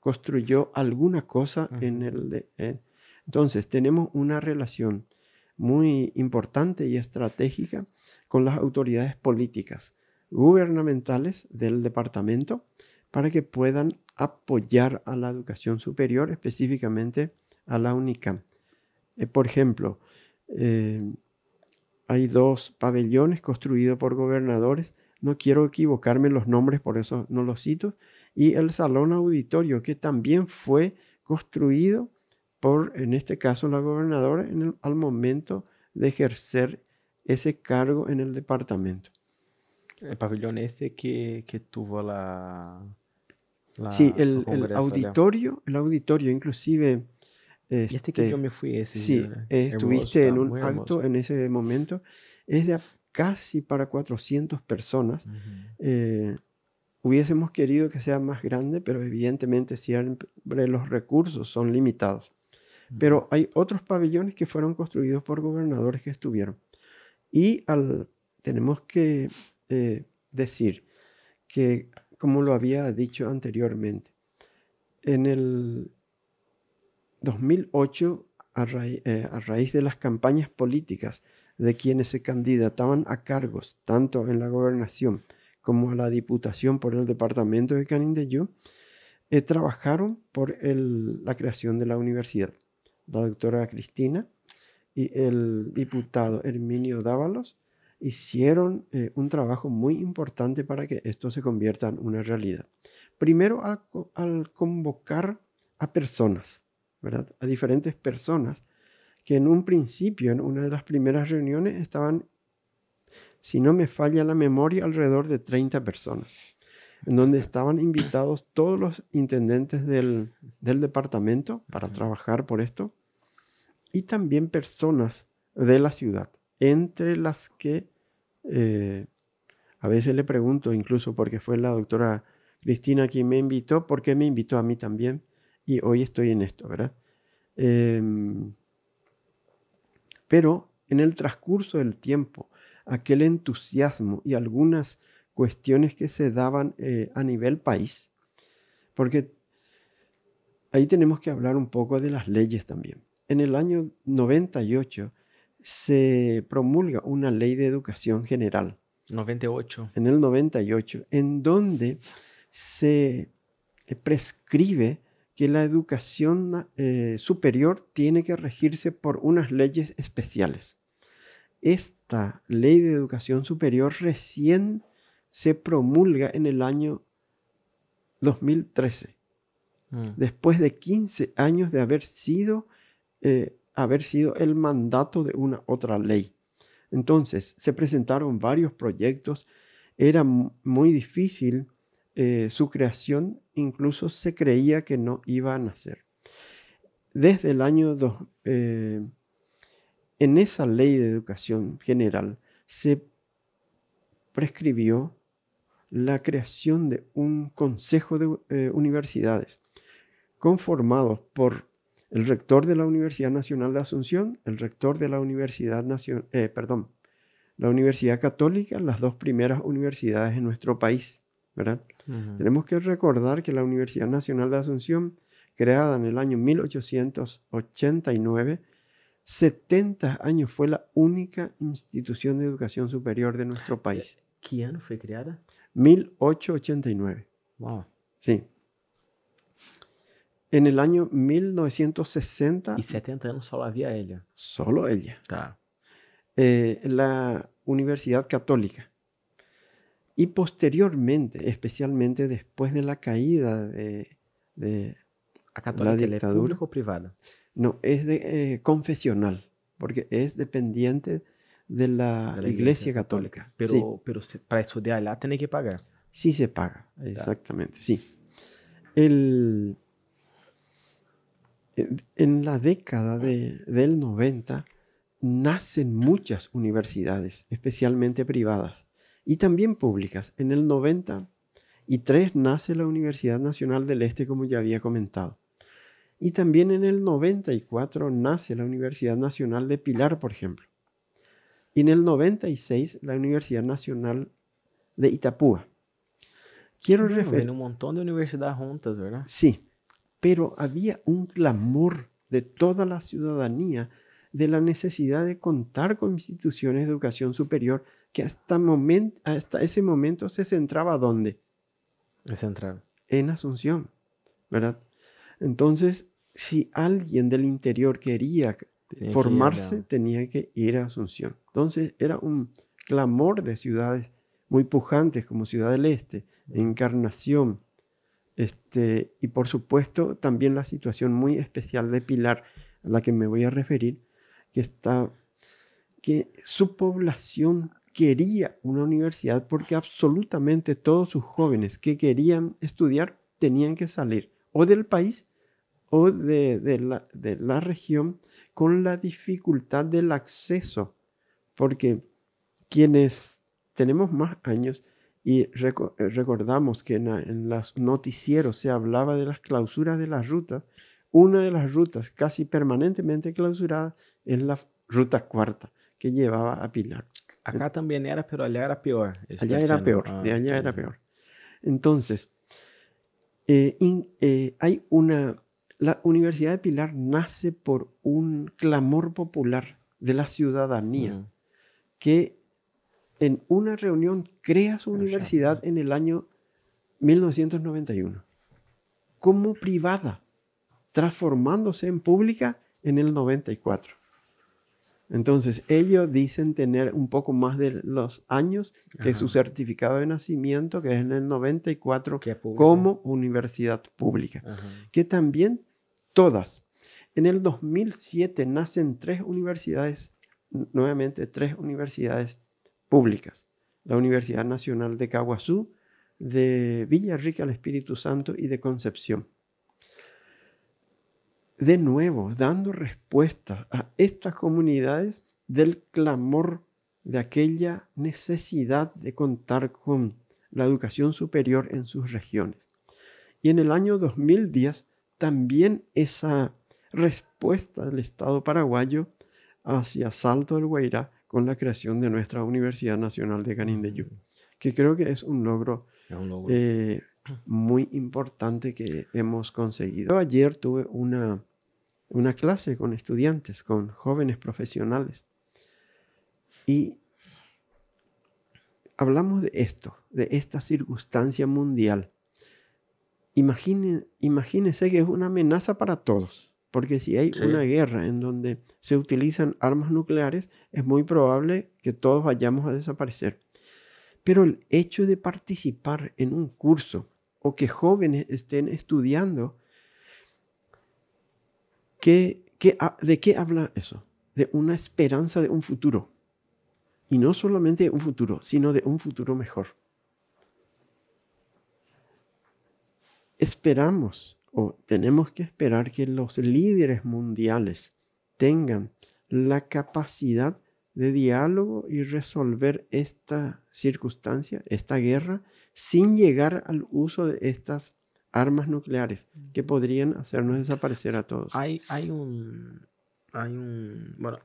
construyó alguna cosa en el... De, entonces, tenemos una relación muy importante y estratégica con las autoridades políticas gubernamentales del departamento para que puedan apoyar a la educación superior, específicamente a la UNICAM. Eh, por ejemplo, eh, hay dos pabellones construidos por gobernadores. No quiero equivocarme en los nombres, por eso no los cito. Y el salón auditorio, que también fue construido por, en este caso, la gobernadora en al momento de ejercer ese cargo en el departamento. El pabellón este que, que tuvo la... sí, el, el auditorio, el auditorio inclusive este, este, que yo me fui ese Sí, estuviste en un acto en ese momento. Es de casi para 400 personas. Eh, hubiésemos querido que sea más grande, pero evidentemente siempre los recursos son limitados. Pero hay otros pabellones que fueron construidos por gobernadores que estuvieron. Y al, tenemos que eh, decir que, como lo había dicho anteriormente, en el 2008, eh, a, raíz de las campañas políticas de quienes se candidataban a cargos, tanto en la gobernación como a la diputación por el departamento de Canindeyú, eh, trabajaron por la creación de la universidad. La doctora Cristina y el diputado Herminio Dávalos hicieron eh, un trabajo muy importante para que esto se convierta en una realidad. Primero, al convocar a personas a diferentes personas que en un principio, en una de las primeras reuniones, estaban, si no me falla la memoria, alrededor de 30 personas, en donde estaban invitados todos los intendentes del, departamento para trabajar por esto, y también personas de la ciudad, entre las que eh, a veces le pregunto, incluso porque fue la doctora Cristina quien me invitó, ¿por qué me invitó a mí también? y hoy estoy en esto, ¿verdad? Em, pero en el transcurso del tiempo, aquel entusiasmo y algunas cuestiones que se daban eh, a nivel país, porque ahí tenemos que hablar un poco de las leyes también. En el año 98 se promulga una ley de educación general. 98. En el 98, en donde se prescribe que la educación eh, superior tiene que regirse por unas leyes especiales. Esta ley de educación superior recién se promulga en el año 2013, mm. después de 15 años de haber sido, eh, haber sido el mandato de una otra ley. Entonces, se presentaron varios proyectos, era muy difícil eh, su creación incluso se creía que no iba a nacer. Desde el año 2, eh, en esa ley de educación general se prescribió la creación de un consejo de eh, universidades conformado por el rector de la Universidad Nacional de Asunción, el rector de la Universidad Nacional, eh, perdón, la Universidad Católica, las dos primeras universidades en nuestro país, ¿verdad? Tenemos que recordar que la Universidad Nacional de Asunción, creada en el año 1889, 70 años fue la única institución de educación superior de nuestro país. ¿Qué año fue creada? 1889. Wow. Sí. En el año 1960. Y 70 años solo había ella. Solo ella. Eh, la Universidad Católica. Y posteriormente, especialmente después de la caída de, de ¿A católica La dictadura. pública ou privada? No, es de eh, confesional, porque es dependiente de la, Iglesia, Católica. Pero, Sí. pero se, para estudar lá tem que pagar. Sí se paga, exactamente, sí. El, en- en la década de- del 90 nacen muchas universidades, especialmente privadas y también públicas. En el 93 nace la Universidad Nacional del Este, como ya había comentado. Y también en el 94 nace la Universidad Nacional de Pilar, por ejemplo. Y en el 96 la Universidad Nacional de Itapúa. Quiero Bueno, referir... um montão de universidades juntas, verdade? Sí, pero había un clamor de toda la ciudadanía de la necesidad de contar con instituciones de educación superior que hasta, ese momento se centraba ¿dónde? É central. En Asunción, ¿verdad? Entonces, si alguien del interior quería que formarse, tenía que ir a Asunción. Entonces, era un clamor de ciudades muy pujantes como Ciudad del Este, Encarnación, este, y por supuesto también la situación muy especial de Pilar, a la que me voy a referir, que está, que su población quería una universidad porque absolutamente todos sus jóvenes que querían estudiar tenían que salir o del país o de, de la, de la región con la dificultad del acceso, porque quienes tenemos más años y reco- recordamos que en, en los noticieros se hablaba de las clausuras de las rutas, una de las rutas casi permanentemente clausurada es la ruta cuarta que llevaba a Pilar. Acá também era, pero allá era. Isso Allá era peor, ah, de allá era entendi. peor. Entonces, eh, in- eh, hay una, la Universidad de Pilar nace por un clamor popular de la ciudadanía que en una reunión crea su universidad en el año 1991 como privada, transformándose en pública en el 94. Entonces, ellos dicen tener un poco más de los años que su certificado de nacimiento, que es en el 94, Que é pública. como universidad pública que también todas. En el 2007 nacen tres universidades, nuevamente tres universidades públicas. La Universidad Nacional de Caguazú, de Villarrica, el Espíritu Santo y de Concepción. De nuevo, dando respuesta a estas comunidades del clamor de aquella necesidad de contar con la educación superior en sus regiones. Y en el año 2010 también esa respuesta del Estado paraguayo hacia Salto del Guairá con la creación de nuestra Universidad Nacional de Canindeyú, que creo que es un logro logo. eh, muy importante que hemos conseguido. Yo ayer tuve una, una clase con estudiantes, con jóvenes profesionales, y hablamos de esto, de esta circunstancia mundial. Imagine, imagínense que es una amenaza para todos, porque si hay Sí. una guerra en donde se utilizan armas nucleares, es muy probable que todos vayamos a desaparecer. Pero el hecho de participar en un curso o que jóvenes estén estudiando, ¿qué- qué ¿de qué habla eso? De una esperanza de un futuro. Y no solamente un futuro, sino de un futuro mejor. Esperamos o tenemos que esperar que los líderes mundiales tengan la capacidad de diálogo y resolver esta circunstancia, esta guerra, sin llegar al uso de estas armas nucleares que podrían hacernos desaparecer a todos. Hay, hay un, hay un, bueno,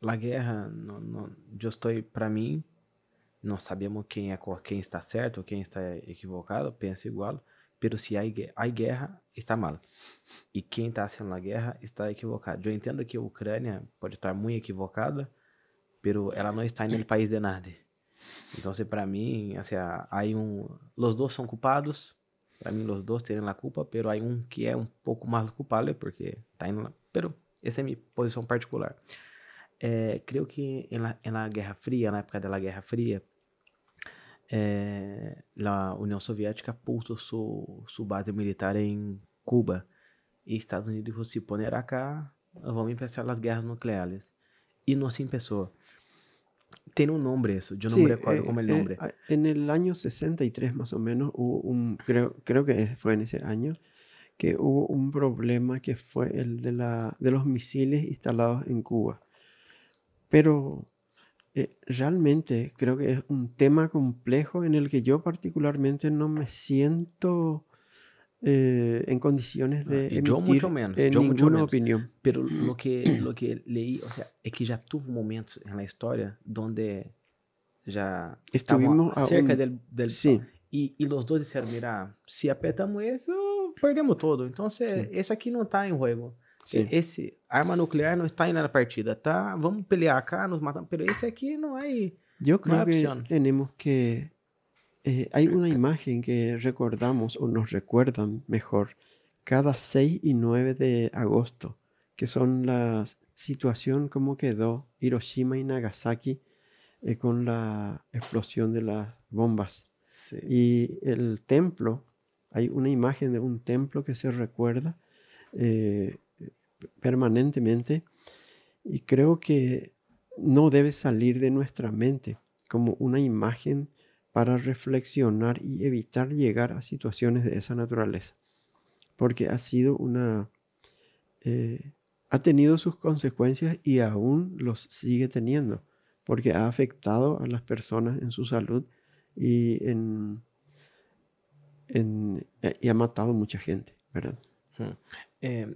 la, guerra, no, no, yo estoy, para mí, no sabemos quién, es, quién está certo, quién está equivocado, pienso igual, pero si hay, hay guerra, está mal. Y quien está haciendo la guerra está equivocado. Yo entiendo que Ucrania puede estar muy equivocada, pero ela não está no país de nada. Então, para mim, assim, aí um, os dois são culpados. Para mim, os dois têm a culpa, pero há um que é um pouco mais culpado porque está indo lá. Pero essa é minha posição particular. É, creio que na, Guerra Fria, na época da Guerra Fria, é, a União Soviética puso sua, sua base militar em Cuba. E Estados Unidos se poner acá, vamos empezar as guerras nucleares. E não se empezou. Tiene un nombre eso, yo no me recuerdo eh, cómo el eh, nombre. en el año 63 más o menos hubo un, creo, creo que fue en ese año, que hubo un problema que fue el de, la, de los misiles instalados en Cuba. Pero eh, realmente creo que es un tema complejo en el que yo particularmente no me siento eh, en condiciones de ah, yo mucho menos, yo ninguna mucho menos. opinión. Pero lo <clears throat> que, lo que leí, o sea, es que ya tuvo momentos en la historia donde ya estuvimos cerca del, del sí. y, y, los dos dijeron, mira, si apretamos eso, perdemos todo. Entonces, sí. eso aquí no está en juego. Sí. Esse arma nuclear não está na partida, tá? Vamos pelear acá, nos matamos, pero esse aqui não é. Eu creo que temos que Eh, hay una imagen que recordamos o nos recuerdan mejor cada 6 y 9 de agosto, que son la situación como quedó Hiroshima y Nagasaki eh, con la explosión de las bombas. Y el templo, hay una imagen de un templo que se recuerda eh, permanentemente y creo que no debe salir de nuestra mente como una imagen para reflexionar y evitar llegar a situaciones de esa naturaleza. Porque ha sido una... Eh, ha tenido sus consecuencias y aún los sigue teniendo, porque ha afectado a las personas en su salud y, en, en, y ha matado mucha gente, ¿verdad? Eh,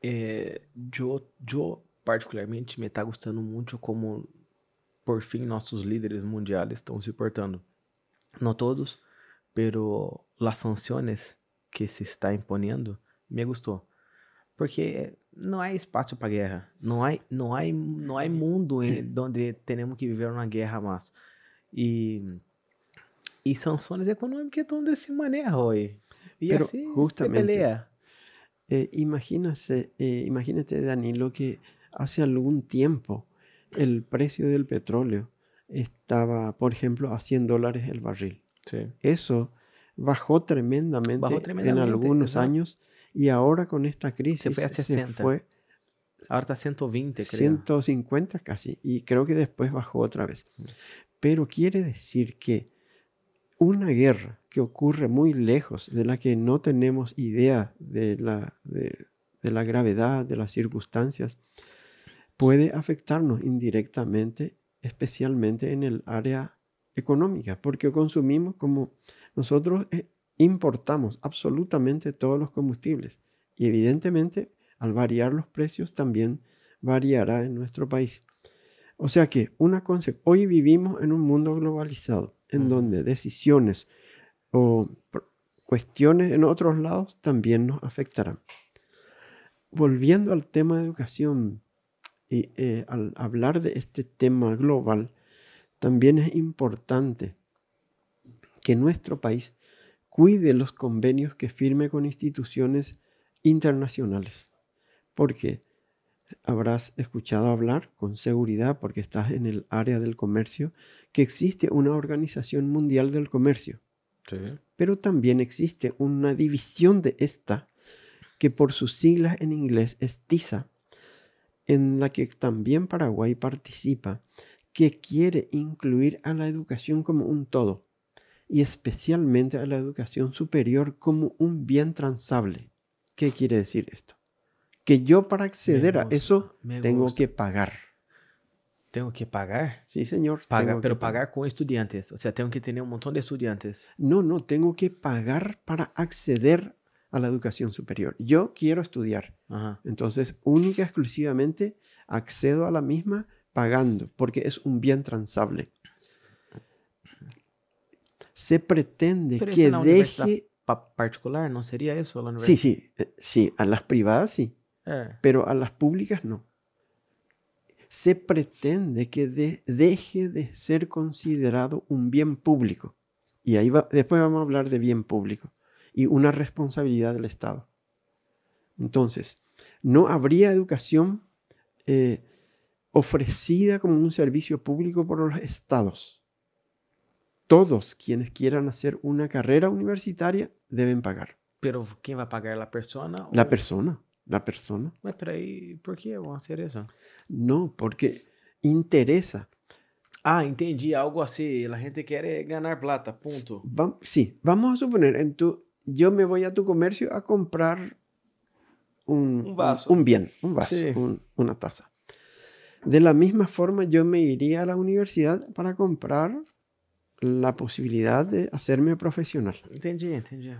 eh, yo, yo particularmente me está gustando mucho como por fin nuestros líderes mundiales están se portando. No todos, pero las sanciones que se está imponiendo me gustó. Porque não há espaço para guerra. Não há, não há, não há mundo <coughs> onde temos que viver uma guerra mais. E, e sanções econômicas estão dessa maneira hoje. E Pero assim justamente, se pelea. Eh, imagínate, eh, imagínate, Danilo, que hace algún tiempo el precio del petróleo estaba, por ejemplo, a 100 dólares el barril. Eso bajó tremendamente, en algunos años y ahora con esta crisis se fue a 60. ahora está a 120, creo. 150 casi y creo que después bajó otra vez. Mm. Pero quiere decir que una guerra que ocurre muy lejos, de la que no tenemos idea de la, de la gravedad, de las circunstancias, puede afectarnos indirectamente especialmente en el área económica, porque consumimos como nosotros eh, importamos absolutamente todos los combustibles y evidentemente al variar los precios también variará en nuestro país. O sea que una hoy vivimos en un mundo globalizado en donde decisiones o cuestiones en otros lados también nos afectarán. Volviendo al tema de educación y eh, al hablar de este tema global, también es importante que nuestro país cuide los convenios que firme con instituciones internacionales. Porque habrás escuchado hablar con seguridad, porque estás en el área del comercio, que existe una organización mundial del comercio. Pero también existe una división de esta, que por sus siglas en inglés es TISA, en la que también Paraguay participa, que quiere incluir a la educación como un todo y especialmente a la educación superior como un bien transable. ¿Qué quiere decir esto? Que yo para acceder a eso tengo que pagar. Tengo que pagar? Sí, señor. Paga, pero pagar con estudiantes. O sea, tengo que tener un montón de estudiantes. No, no, tengo que pagar para acceder a la educación superior. Yo quiero estudiar. Ajá. Entonces, única y exclusivamente accedo a la misma pagando, porque es un bien transable. Se pretende Pero que deje... pa- particular, ¿no sería eso la Sí, sí, eh, sí, a las privadas sí, Eh, pero a las públicas no. Se pretende que de- deje de ser considerado un bien público. Y ahí va, después vamos a hablar de bien público y una responsabilidad del Estado. Entonces, no habría educación eh, ofrecida como un servicio público por los estados. Todos quienes quieran hacer una carrera universitaria deben pagar. Pero ¿quién va a pagar? ¿La persona? La persona, la persona. Mas, pero aí, por que vão hacer eso? No, porque interesa. Ah, entendi. Algo assim. A gente quer ganhar plata, ponto. Va- sí, vamos a suponer, en tu, yo me voy a tu comercio a comprar un, Un vaso. un bien, un vaso, Sí. un- una taza. De la misma forma, yo me iría a la universidad para comprar la posibilidad de hacerme profesional. Entendi, entendi.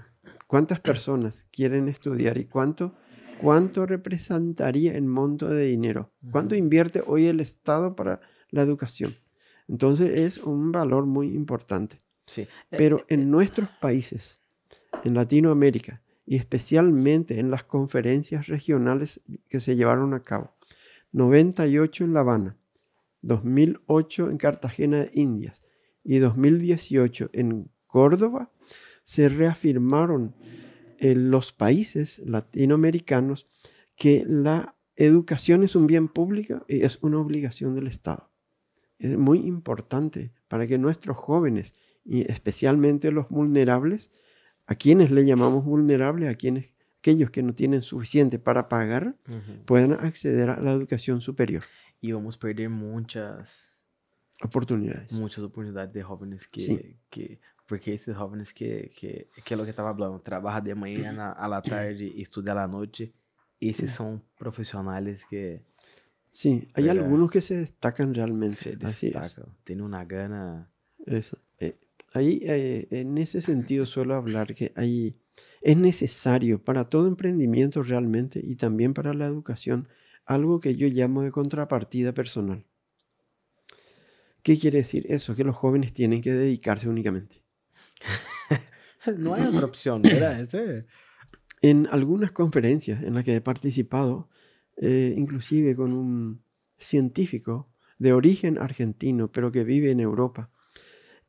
¿Cuántas personas quieren estudiar y cuánto, cuánto representaría en monto de dinero? ¿Cuánto invierte hoy el Estado para la educación? Entonces es un valor muy importante. Sim. É, Pero en nuestros países, en Latinoamérica, y especialmente en las conferencias regionales que se llevaron a cabo, 98 en La Habana, 2008 en Cartagena de Indias y 2018 en Córdoba, se reafirmaron en los países latinoamericanos que la educación es un bien público y es una obligación del Estado. Es muy importante para que nuestros jóvenes y especialmente los vulnerables, a quienes le llamamos vulnerables, a quienes, aquellos que no tienen suficiente para pagar, Uhum. puedan acceder a la educación superior. E vamos perder muitas, Oportunidades. muitas oportunidades de jovens que, que porque esses jovens que, que, que é o que eu estava falando, trabalha de manhã, à la <clears throat> tarde e estuda à la noite, esses são profissionais que Sí, hay ¿Verdad? algunos que se destacan realmente. se destacam, têm uma gana. Eso. Ahí, eh, en ese sentido, suelo hablar que ahí es necesario para todo emprendimiento realmente y también para la educación algo que yo llamo de contrapartida personal. ¿Qué quiere decir eso? Que los jóvenes tienen que dedicarse únicamente. Não era? Esse é... En algunas conferencias en las que he participado, eh, inclusive con un científico de origen argentino, pero que vive en Europa,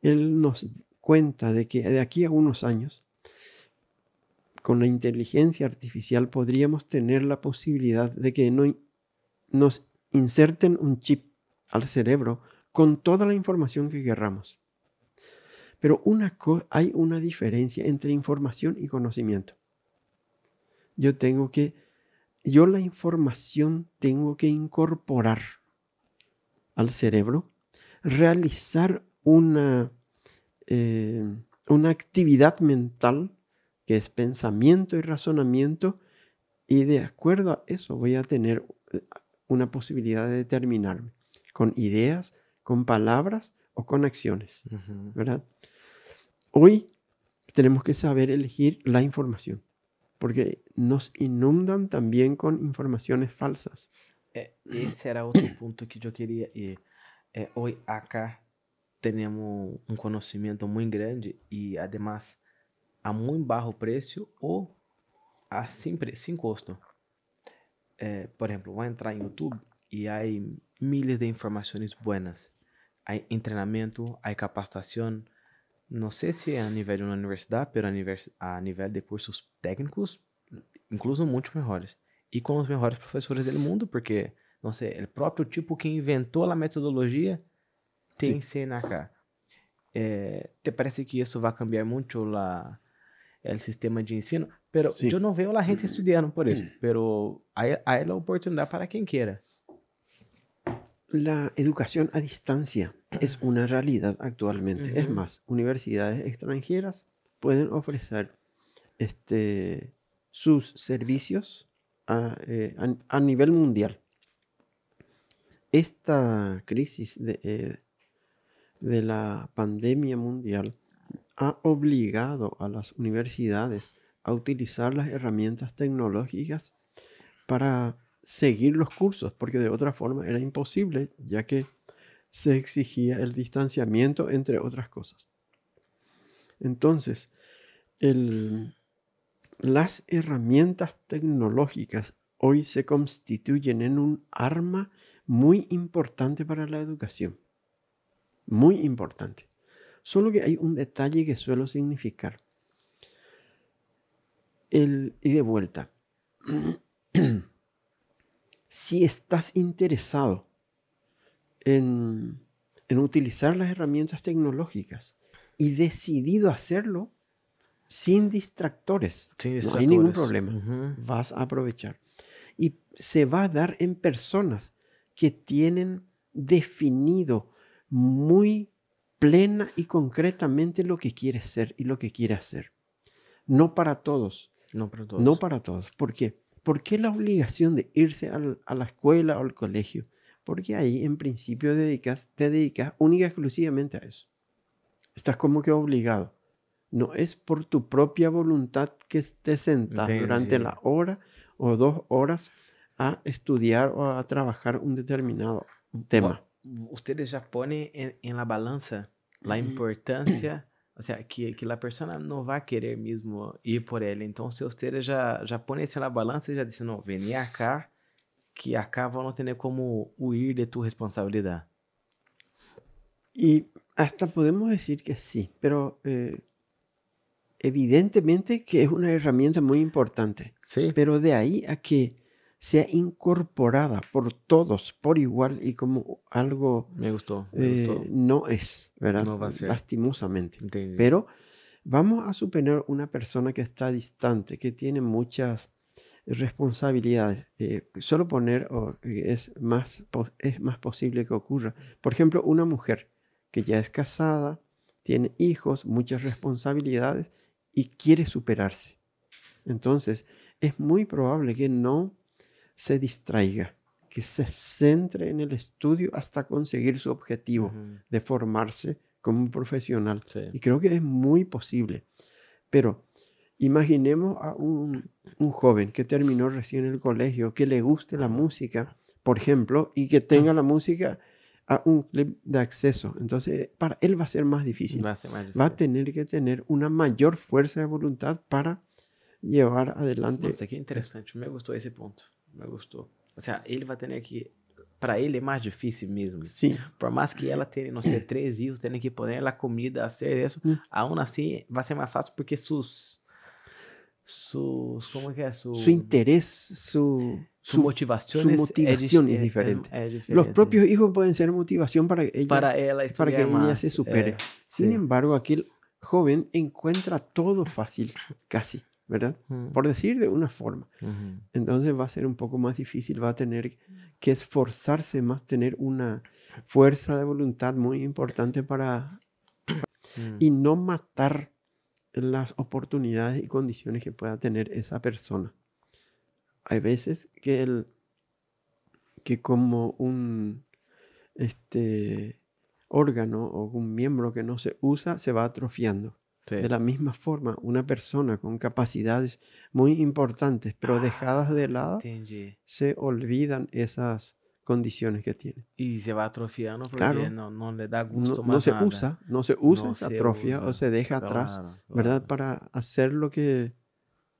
él nos cuenta de que de aquí a unos años, con la inteligencia artificial, podríamos tener la posibilidad de que no- nos inserten un chip al cerebro con toda la información que querramos. Pero hay una diferencia entre información y conocimiento. Yo tengo que, yo la información tengo que incorporar al cerebro, realizar una, eh, una actividad mental que es pensamiento y razonamiento y de acuerdo a eso voy a tener eh, una posibilidad de determinarme con ideas, con palabras o con acciones. ¿verdad? Hoy tenemos que saber elegir la información, porque nos inundan también con informaciones falsas. É, esse era outro ponto que eu queria ir. É, hoje acá temos um conhecimento muito grande e, además, a muito baixo preço ou a sem, pre- sem custo. É, por exemplo, vai entrar em YouTube e há milhares de informações boas. Há treinamento, há capacitação. Não sei se é a nível de uma universidade, mas a nível, a nível de cursos técnicos, incluso muito melhores. E com os melhores professores do mundo, porque, não sei, o próprio tipo que inventou a metodologia tem cena acá. É, te parece que isso vai cambiar muito la, el sistema de ensino? Pero Sim. eu não vejo a gente estudando por isso. <clears throat> Pero hay, hay la oportunidade para quem queira. La educación a distancia es una realidad actualmente. Es Ujú. más, universidades extranjeras pueden ofrecer este, sus servicios a, eh, a- a nivel mundial. esta crisis de, eh, de la pandemia mundial ha obligado a las universidades a utilizar las herramientas tecnológicas para seguir los cursos, porque de otra forma era imposible, ya que se exigía el distanciamiento, entre otras cosas. Entonces, las herramientas tecnológicas hoy se constituyen en un arma muy importante para la educación. Muy importante. Solo que hay un detalle que suelo significar. El, y de vuelta. <clears throat> si estás interesado en, utilizar las herramientas tecnológicas y decidido hacerlo sin distractores, no hay ningún problema, vas a aprovechar. Y se va a dar en personas que tienen definido muy plena y concretamente lo que quiere ser y lo que quiere hacer. No para todos. No para todos. No para todos. ¿Por qué? ¿Por qué la obligación de irse a la escuela o al colegio? Porque ahí en principio dedicas, te dedicas única y exclusivamente a eso. Estás como que obligado. No es por tu propia voluntad que estés sentado durante la hora o dos horas a estudiar o a trabajar un determinado tema. Ustedes ya ponen en la balanza la importancia o <clears throat> sea, que, que a pessoa não vai querer mesmo ir por ela. Então, se você já, já põe isso na balança e já disse, não, vem cá, que acá vão ter como huir de tu responsabilidade. E hasta podemos dizer que sim, pero eh, evidentemente que é uma herramienta muito importante. Sí. Pero de aí a que sea incorporada por todos por igual y como algo me gustó, eh, no es, ¿verdad? No va a ser. Lastimosamente. Pero vamos a suponer una persona que está distante, que tiene muchas responsabilidades. Eh, solo poner es, más, es más posible que ocurra. Por ejemplo, una mujer que ya es casada, tiene hijos, muchas responsabilidades y quiere superarse. Entonces, es muy probable que no se distraiga, que se centre en el estudio hasta conseguir su objetivo de formarse como un profesional. Y creo que es muy posible. Pero imaginemos a un, joven que terminó recién el colegio, que le guste la música, por ejemplo, y que tenga la música a un clip de acceso. Entonces, para él va a ser más difícil. Va a, va a tener que tener una mayor fuerza de voluntad para llevar adelante. Nossa, que interesante. Me gustó ese punto. Me gostou. Ou seja, ele vai ter que. Para ele é mais difícil mesmo. Sim. Por mais que ela tenha, não sei, <clears throat> três filhos, tenha que poner a comida, fazer isso, hum. aún assim vai ser mais fácil porque sus. Sus. Como que é? Su, su interesse, su. Su motivação, su motivación es, es, diferente. Es, es, diferente. Los propios hijos pueden ser motivación para ella, para, ela para que más. ella se supere. Eh, Sin sí. embargo, aquel joven encuentra todo fácil, casi. ¿Verdad? Por decir de una forma. Entonces va a ser un poco más difícil, va a tener que esforzarse más, tener una fuerza de voluntad muy importante para... Y no matar las oportunidades y condiciones que pueda tener esa persona. Hay veces que el que como un este órgano o un miembro que no se usa se va atrofiando. De la misma forma, una persona con capacidades muy importantes, pero ah, dejadas de lado, se olvidan esas condiciones que tiene. Y se va atrofiando porque no, no, le da gusto más no se nada. usa, no se usa, se atrofia o se deja atrás, ¿verdad? Para hacer lo que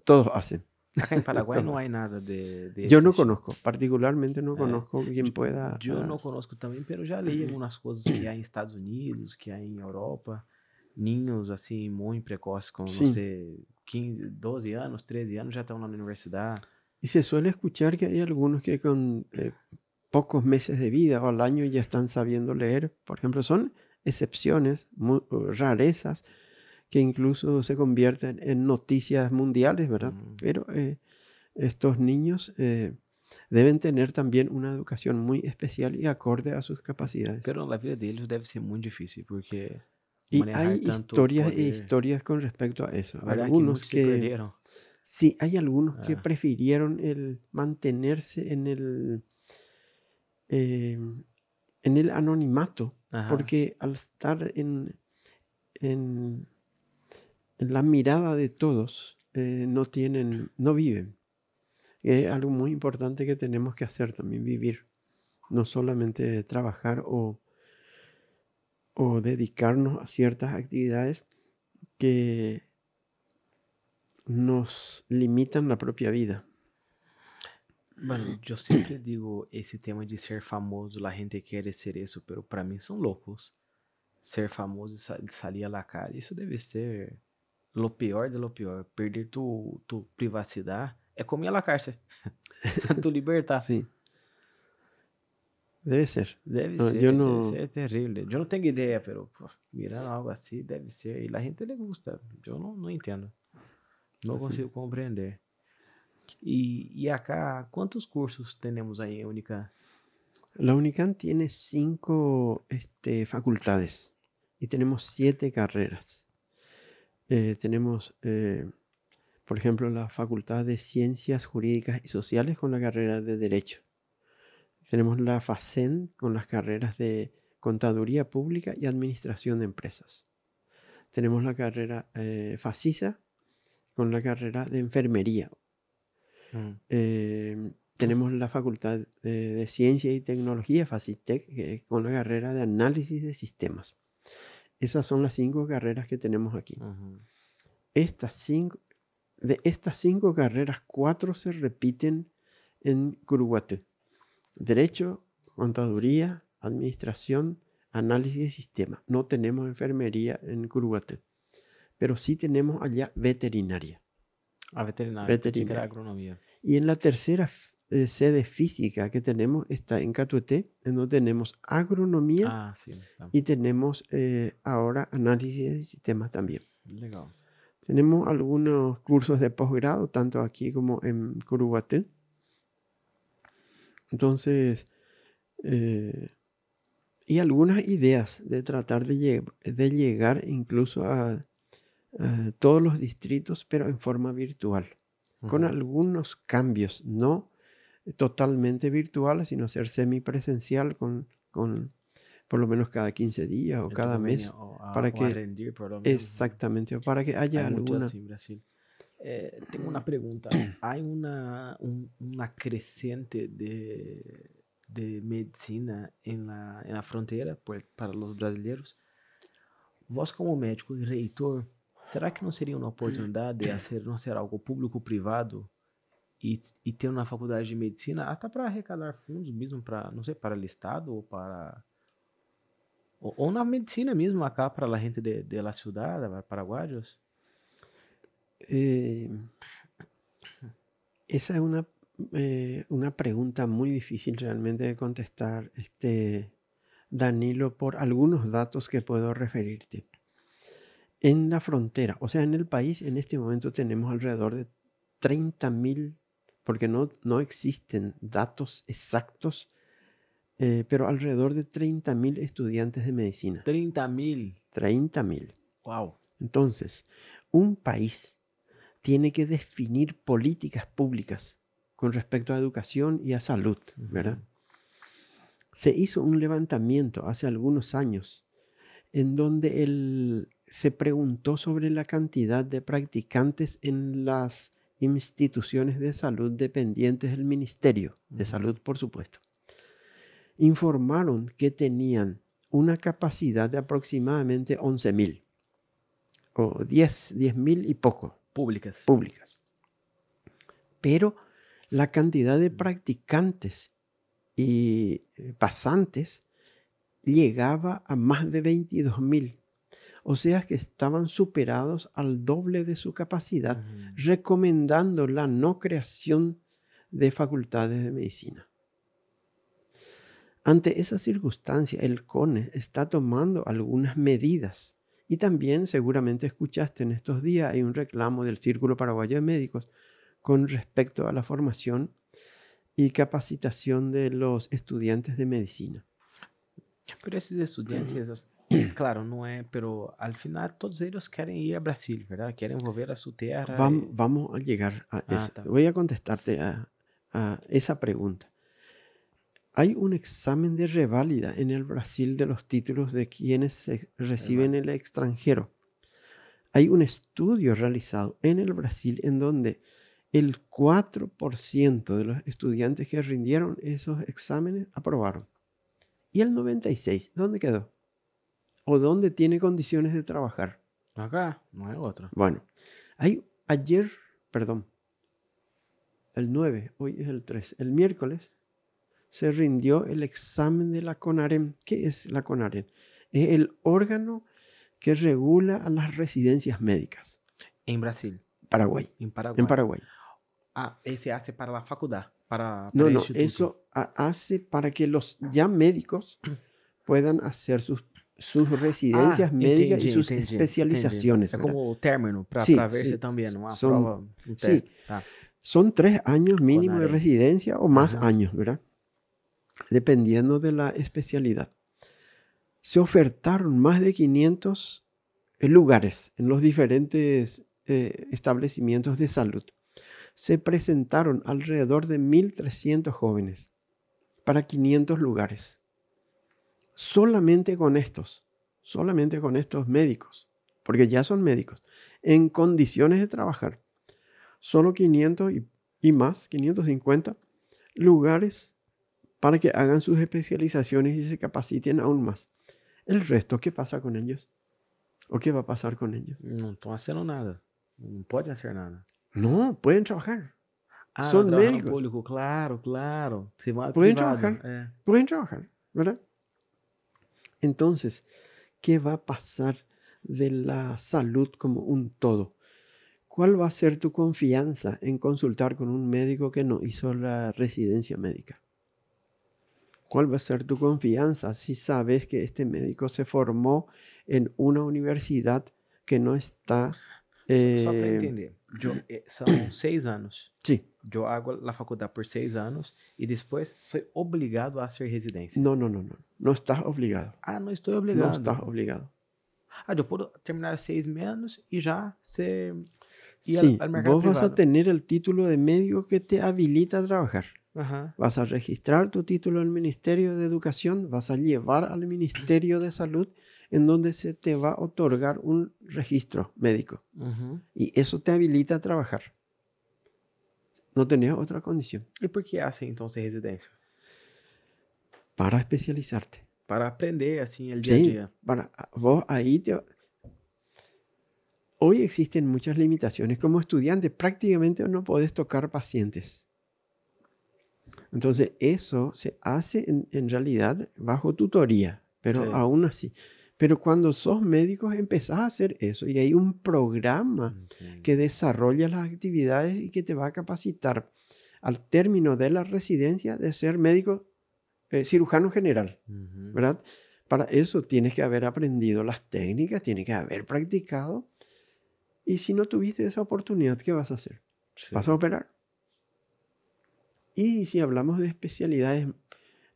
todos hacen. Acá en <laughs> Paraguay no hay nada de, de Yo no conozco, particularmente no eh, conozco quien pueda. Yo no conozco también, pero ya leí <clears throat> algunas cosas que hay en Estados Unidos, que hay en Europa. Ninhos assim muito precoces, como Sim. você 15, 12 anos, 13 anos já estão na universidade. E se suele escuchar que hay algunos que con eh, pocos meses de vida o al año ya están sabiendo leer. Por ejemplo, son excepciones, muy, rarezas, que incluso se convierten en noticias mundiales, ¿verdad? Mm. Pero eh, estos niños eh, deben tener también una educación muy especial y acorde a sus capacidades. Pero la vida de ellos debe ser muy difícil porque y hay historias e historias con respecto a eso. Algunos que, sí, hay algunos que ah. prefirieron el mantenerse en el eh, en el anonimato, Ajá. porque al estar en, en, en la mirada de todos, eh, no tienen, no viven. Es algo muy importante que tenemos que hacer también, vivir. No solamente trabajar o, o dedicarnos a ciertas actividades que nos limitan la propia vida. Mano, eu sempre digo esse tema de ser famoso, a gente quer ser isso, pero para mim são loucos. Ser famoso e sa- salir a la cara, isso deve ser lo pior de lo pior. Perder tu, tu privacidade é como ir a la cárcel. <laughs> tu libertar. Sí. Debe ser. Deve ser, yo deve no- ser terrível. Eu não tenho ideia, pero pô, mirando algo assim deve ser. E a gente le gusta. Eu não, não entendo. Não Assim. consigo compreender. E, e acá, quantos cursos temos aí em Unica? La UNICAN tiene cinco este, facultades y tenemos siete carreras. Eh, tenemos, eh, por ejemplo, la Facultad de Ciencias Jurídicas y Sociales con la carrera de Derecho. Tenemos la FACEN con las carreras de Contaduría Pública y Administración de Empresas. Tenemos la carrera eh, FACISA con la carrera de Enfermería Hum. eh, tenemos la Facultad de, de Ciencia y Tecnología, FACITEC, que- con la carrera de Análisis de Sistemas. Esas son las cinco carreras que tenemos aquí. Uhum. Estas cinco, de estas cinco carreras, cuatro se repiten en Curuguaté. Derecho, Contaduría, Administración, Análisis de Sistemas. No tenemos enfermería en Curuguaté, pero sí tenemos allá veterinaria. A que era Veterinária. agronomia. Y en la tercera eh, sede física que tenemos está en Catuete, en donde tenemos agronomía Ah. Tá. y tenemos eh, ahora análisis de sistemas también. Legal. Tenemos algunos cursos de posgrado, tanto aquí como en Curuguaté. Entonces, eh, y algunas ideas de tratar de, de llegar incluso a, a todos los distritos, pero en forma virtual con algunos cambios, no totalmente virtual, sino hacer semipresencial con, con por lo menos cada 15 días o cada mes, a- para o que- exactamente, o para que haya Hay alguna... Brasil. Eh, tengo una pregunta. <clears throat> ¿Hay una, un- una creciente de, de medicina en la, en la frontera por- para los brasileños? Vos como médico y reitor, será que no sería una oportunidad de hacer, no ser algo público-privado e, e ter uma faculdade de medicina até para arrecadar fundos mesmo para, não sei, para o estado ou para ou, ou na medicina mesmo acá para a gente de, de la ciudad, para paraguayos? Eh, esa es una, eh, una pregunta muy difícil realmente de contestar, este, Danilo, por algunos datos que puedo referirte. En la frontera, o sea, en el país, en este momento tenemos alrededor de 30.000, porque no, no existen datos exactos, eh, pero alrededor de 30.000 estudiantes de medicina. 30 mil. 30.000. Wow. Entonces, un país tiene que definir políticas públicas con respecto a educación y a salud, ¿verdad? Se hizo un levantamiento hace algunos años en donde el- se preguntó sobre la cantidad de practicantes en las instituciones de salud dependientes del Ministerio de. Salud, por supuesto. Informaron que tenían una capacidad de aproximadamente 11.000 o 10 10.000 y poco Públicas. públicas. Pero la cantidad de practicantes y eh, pasantes llegaba a más de 22.000. O sea que estaban superados al doble de su capacidad, recomendando la no creación de facultades de medicina. Ante esa circunstancia, el CONES está tomando algunas medidas. Y también seguramente escuchaste en estos días, hay un reclamo del Círculo Paraguayo de Médicos con respecto a la formación y capacitación de los estudiantes de medicina. Pero esses estudantes, eles- claro, não é, pero al final todos eles querem ir a Brasil, ¿verdad? Querem volver a su tierra. Vam- y- vamos a llegar a Ah, eso. Voy a contestarte a, a esa pregunta. Hay un examen de reválida en el Brasil de los títulos de quienes se reciben en el extranjero. Hay un estudio realizado en el Brasil en donde el 4% de los estudiantes que rindieron esos exámenes aprobaron. ¿Y el 96%? ¿Dónde quedó? ¿O dónde tiene condiciones de trabajar? Acá, no hay otro. Bueno, hay ayer, perdón, el 9, hoy es el 3, el miércoles se rindió el examen de la CONAREM. ¿Qué es la CONAREM? Es el órgano que regula a las residencias médicas. En Brasil. Paraguay. En Paraguay. En Paraguay. Ah, ese hace para la facultad. Para, No, para no, instituto. eso ha- hace para que los ya médicos <clears throat> puedan hacer sus, sus residencias Ah, médicas entendi, y sus entendi, especializaciones. entendi. ¿verdad? como término, para Sí, ver sí, se também, uma son- prova, um sí. teste. Tá. Son tres años mínimo de residencia o más Ajá. años, ¿verdad? Dependiendo de la especialidad. Se ofertaron más de 500 lugares en los diferentes eh, establecimientos de salud. Se presentaron alrededor de 1.300 jóvenes para 500 lugares. Solamente con estos, solamente con estos médicos, porque ya son médicos, en condiciones de trabajar solo 500 y, y más, 550 lugares para que hagan sus especializaciones y se capaciten aún más. El resto, ¿qué pasa con ellos? ¿O qué va a pasar con ellos? Não estão fazendo nada. Não pode fazer nada. No, pueden trabajar, Ah, Son no médicos. público, claro, claro. Se Pueden privado, trabajar. é. pueden trabajar, ¿verdad? Entonces, ¿qué va a pasar de la salud como un todo? ¿Cuál va a ser tu confianza en consultar con un médico que no hizo la residencia médica? ¿Cuál va a ser tu confianza si sabes que este médico se formó en una universidad que no está... Só- Só para eh, entender. <clears throat> Eu, eh, são seis anos. sí, Eu hago a faculdade por seis anos e depois sou obrigado a fazer residência. no, no, no, no, no estás obligado. Ah, não estou No obrigado. estás obligado. Ah, eu posso terminar seis menos e já ser... al mercado vos vas a privado. tener el título de médico que te habilita a trabajar. Ajá. Vas a registrar tu título al Ministerio de Educación, vas a llevar al Ministerio de Salud en donde se te va a otorgar un registro médico y eso te habilita a trabajar. No tenés otra condición E por que assim, então, ser residência? para especializarte. Para aprender, assim, o dia a Sí, dia. para vos ahí te... Hoy existen muchas limitaciones. Como estudiante prácticamente no podés tocar pacientes. Entonces eso se hace en, en realidad bajo tutoría, pero Sí. aún así. Pero cuando sos médico empezás a hacer eso y hay un programa que desarrolla las actividades y que te va a capacitar al término de la residencia de ser médico eh, cirujano general. ¿verdad? Para eso tienes que haber aprendido las técnicas, tienes que haber practicado. Y si no tuviste esa oportunidad, ¿qué vas a hacer? Sim. Vas a operar. Y si hablamos de especialidades,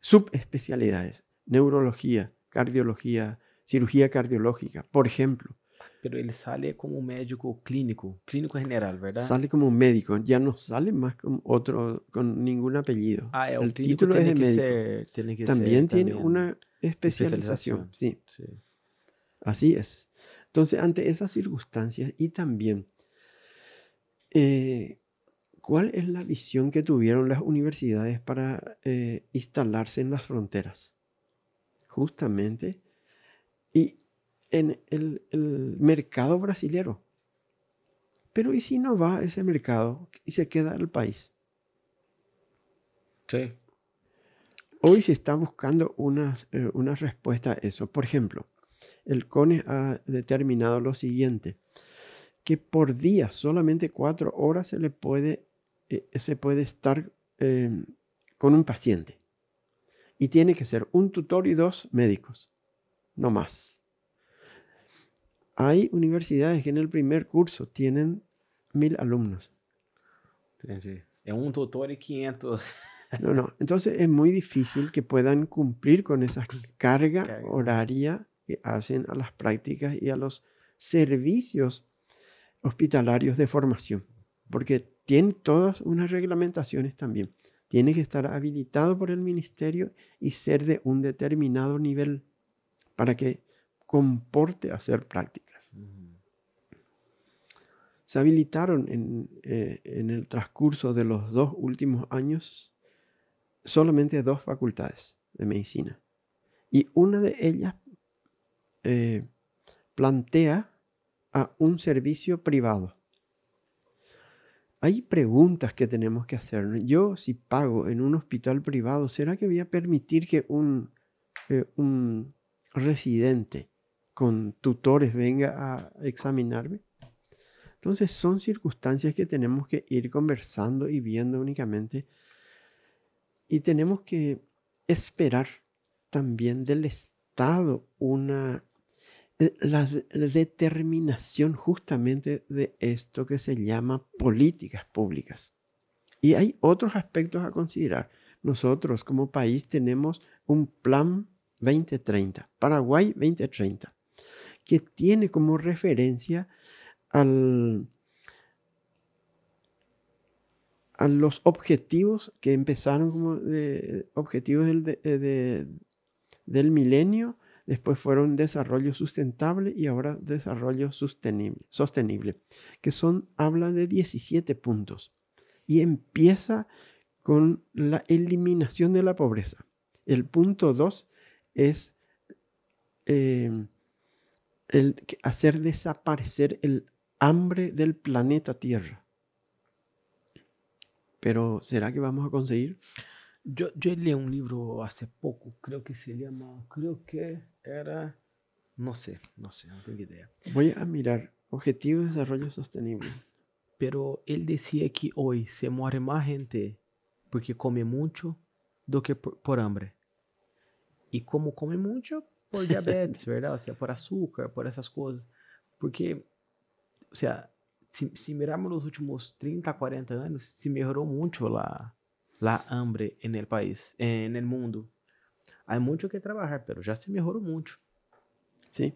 subespecialidades, neurología, cardiología, cirugía cardiológica, por ejemplo, Pero ele sale como médico clínico, clínico general, verdade? sale como médico, ya no sale más con otro, con ningún apellido. Ah, El clínico título es tem de que médico. ser, tem que También ser tiene também, una especialización, especialización. sí. sim. Así es. Entonces, ante esas circunstancias y también, eh, ¿cuál es la visión que tuvieron las universidades para eh, instalarse en las fronteras? Justamente, y en el, el mercado brasilero. Pero ¿y si no va a ese mercado y se queda el país? Sim. Hoy se está buscando unas, eh, una respuesta a eso. Por ejemplo, el CONE ha determinado lo siguiente, que por día, solamente cuatro horas, se le puede, eh, se puede estar eh, con un paciente. Y tiene que ser un tutor y dos médicos, no más. Hay universidades que en el primer curso tienen mil alumnos. Entendi. É um doutor e 500. No, no. Entonces es muy difícil que puedan cumplir con esa carga Carga. horaria que hacen a las prácticas y a los servicios hospitalarios de formación, porque tienen todas unas reglamentaciones también. tiene que estar habilitado por el ministerio y ser de un determinado nivel para que comporte hacer prácticas. Se habilitaron en, eh, en el transcurso de los dos últimos años solamente dos facultades de medicina. Y una de ellas eh, plantea a un servicio privado. Hay preguntas que tenemos que hacer. Yo si pago en un hospital privado, ¿será que voy a permitir que un, eh, un residente con tutores venga a examinarme? Entonces son circunstancias que tenemos que ir conversando y viendo únicamente. Y tenemos que esperar también del Estado una eh, la, determinación justamente de esto que se llama políticas públicas. Y hay otros aspectos a considerar. Nosotros como país tenemos un plan 2030, Paraguay 2030, que tiene como referencia al, a los objetivos que empezaron como de, objetivos del, del milenio después fueron desarrollo sustentable y ahora desarrollo sostenible, sostenible que son, habla de 17 puntos y empieza con la eliminación de la pobreza. El punto 2 es em, el hacer desaparecer el hambre del planeta Tierra. Pero ¿será que vamos a conseguir? Yo, yo leí un libro hace poco, creo que se llama, creo que era, no sé, no sé, no tengo idea. Voy a mirar, Objetivo de Desarrollo Sostenible. Pero él decía que hoy se muere más gente porque come mucho do que por, hambre. Y como come mucho, por <laughs> diabetes, ¿verdad? O sea, por azúcar, por esas cosas. Porque, o sea, si, si miramos los últimos 30, 40 años, se mejoró mucho la, la hambre en el país, en el mundo. Hay mucho que trabajar, pero ya se mejoró mucho. Sí.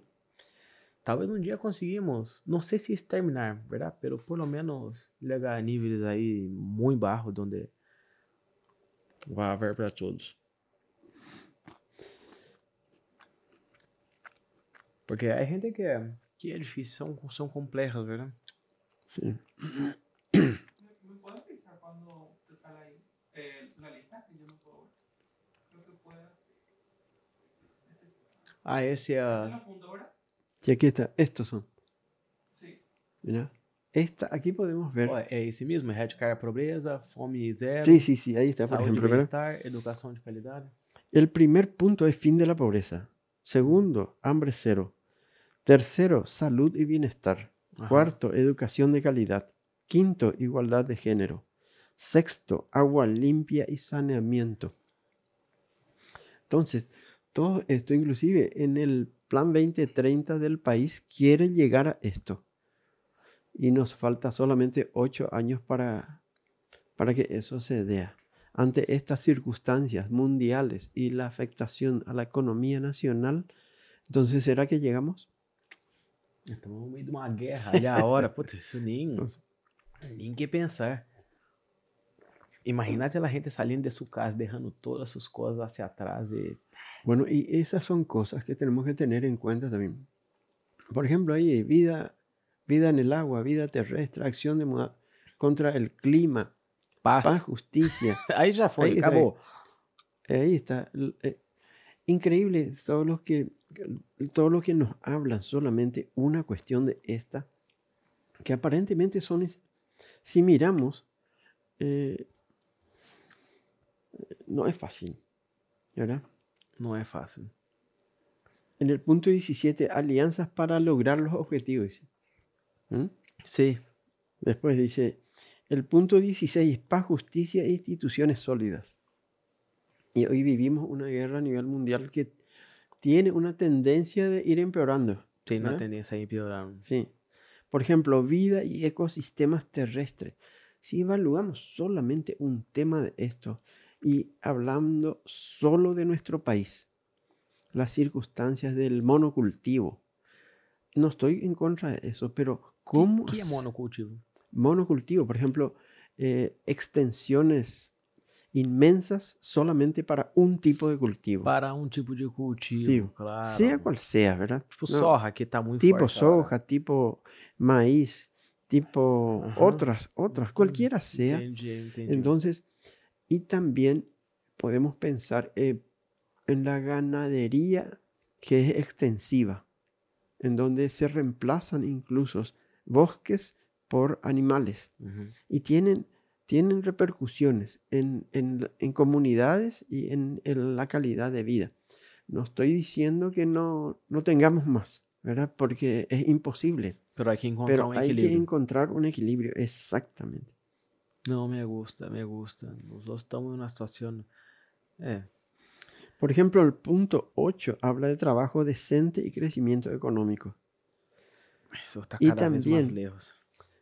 Tal vez un día conseguimos, no sé si es terminar, ¿verdad? Pero por lo menos llegar a niveles ahí muy bajos donde va a haber para todos. Porque hay gente que, que es difícil, son, son complejas, ¿verdad? Sí. Ah, esse é. Sí, aquí está. Estos son. Sí. Mira. Esta, aquí podemos ver. Oh, é esse mesmo? Erradicar a pobreza, fome zero. Sí, sí, sí. Ahí está, por ejemplo. bienestar, educación de calidad. El primer punto es fin de la pobreza. Segundo, hambre cero. Tercero, salud y bienestar. Ajá. Cuarto, educación de calidad. Quinto, igualdad de género. Sexto, agua limpia y saneamiento. Entonces, todo esto, inclusive en el plan 2030 del país, quiere llegar a esto. Y nos falta solamente ocho años para, para que eso se dé. Ante estas circunstancias mundiales y la afectación a la economía nacional, entonces, ¿será que llegamos? Estamos en medio de una guerra ya ahora. Putz, eso ni, <laughs> ni que pensar. Imagínate a la gente saliendo de su casa, dejando todas sus cosas hacia atrás bueno, y esas son cosas que tenemos que tener en cuenta también. Por ejemplo, hay vida, vida en el agua, vida terrestre, acción de contra el clima, paz, justicia. <laughs> ahí ya fue, ahí acabó. ahí está. Eh, increíble todo lo que todo lo que nos hablan solamente una cuestión de esta que aparentemente son si miramos eh, no es fácil ¿verdad? No es fácil. En el punto 17, alianzas para lograr los objetivos. ¿Mm? Sí. Después dice, el punto 16, paz, justicia e instituciones sólidas. Y hoy vivimos una guerra a nivel mundial que tiene una tendencia de ir empeorando. Sí, una tendencia a empeorar. Sí. Por ejemplo, vida y ecosistemas terrestres. Si evaluamos solamente un tema de esto, y hablando solo de nuestro país, las circunstancias del monocultivo. No estoy en contra de eso, pero ¿cómo? ¿Qué, es monocultivo? Monocultivo, por ejemplo, eh, extensiones inmensas solamente para un tipo de cultivo. Para um tipo de cultivo, Sí, claro. Sea cual sea, ¿verdad? Tipo No, soja, que tá muito tipo soja, tipo maíz, tipo Ajá. otras, otras, cualquiera sea. Entendi, entendi. Entonces, y también podemos pensar eh, en la ganadería que es extensiva, en donde se reemplazan incluso bosques por animales y tienen, tienen repercusiones en, en comunidades y en, en la calidad de vida. No estoy diciendo que no, no tengamos más, ¿verdad? Porque es imposible, Pero hay que encontrar pero um hay que encontrar un equilibrio, exactamente. Não, me gusta, me gusta. Nós estamos em uma situação... É, Por ejemplo, el punto 8 habla de trabajo decente y crecimiento económico. isso está cada vez mais também- lejos.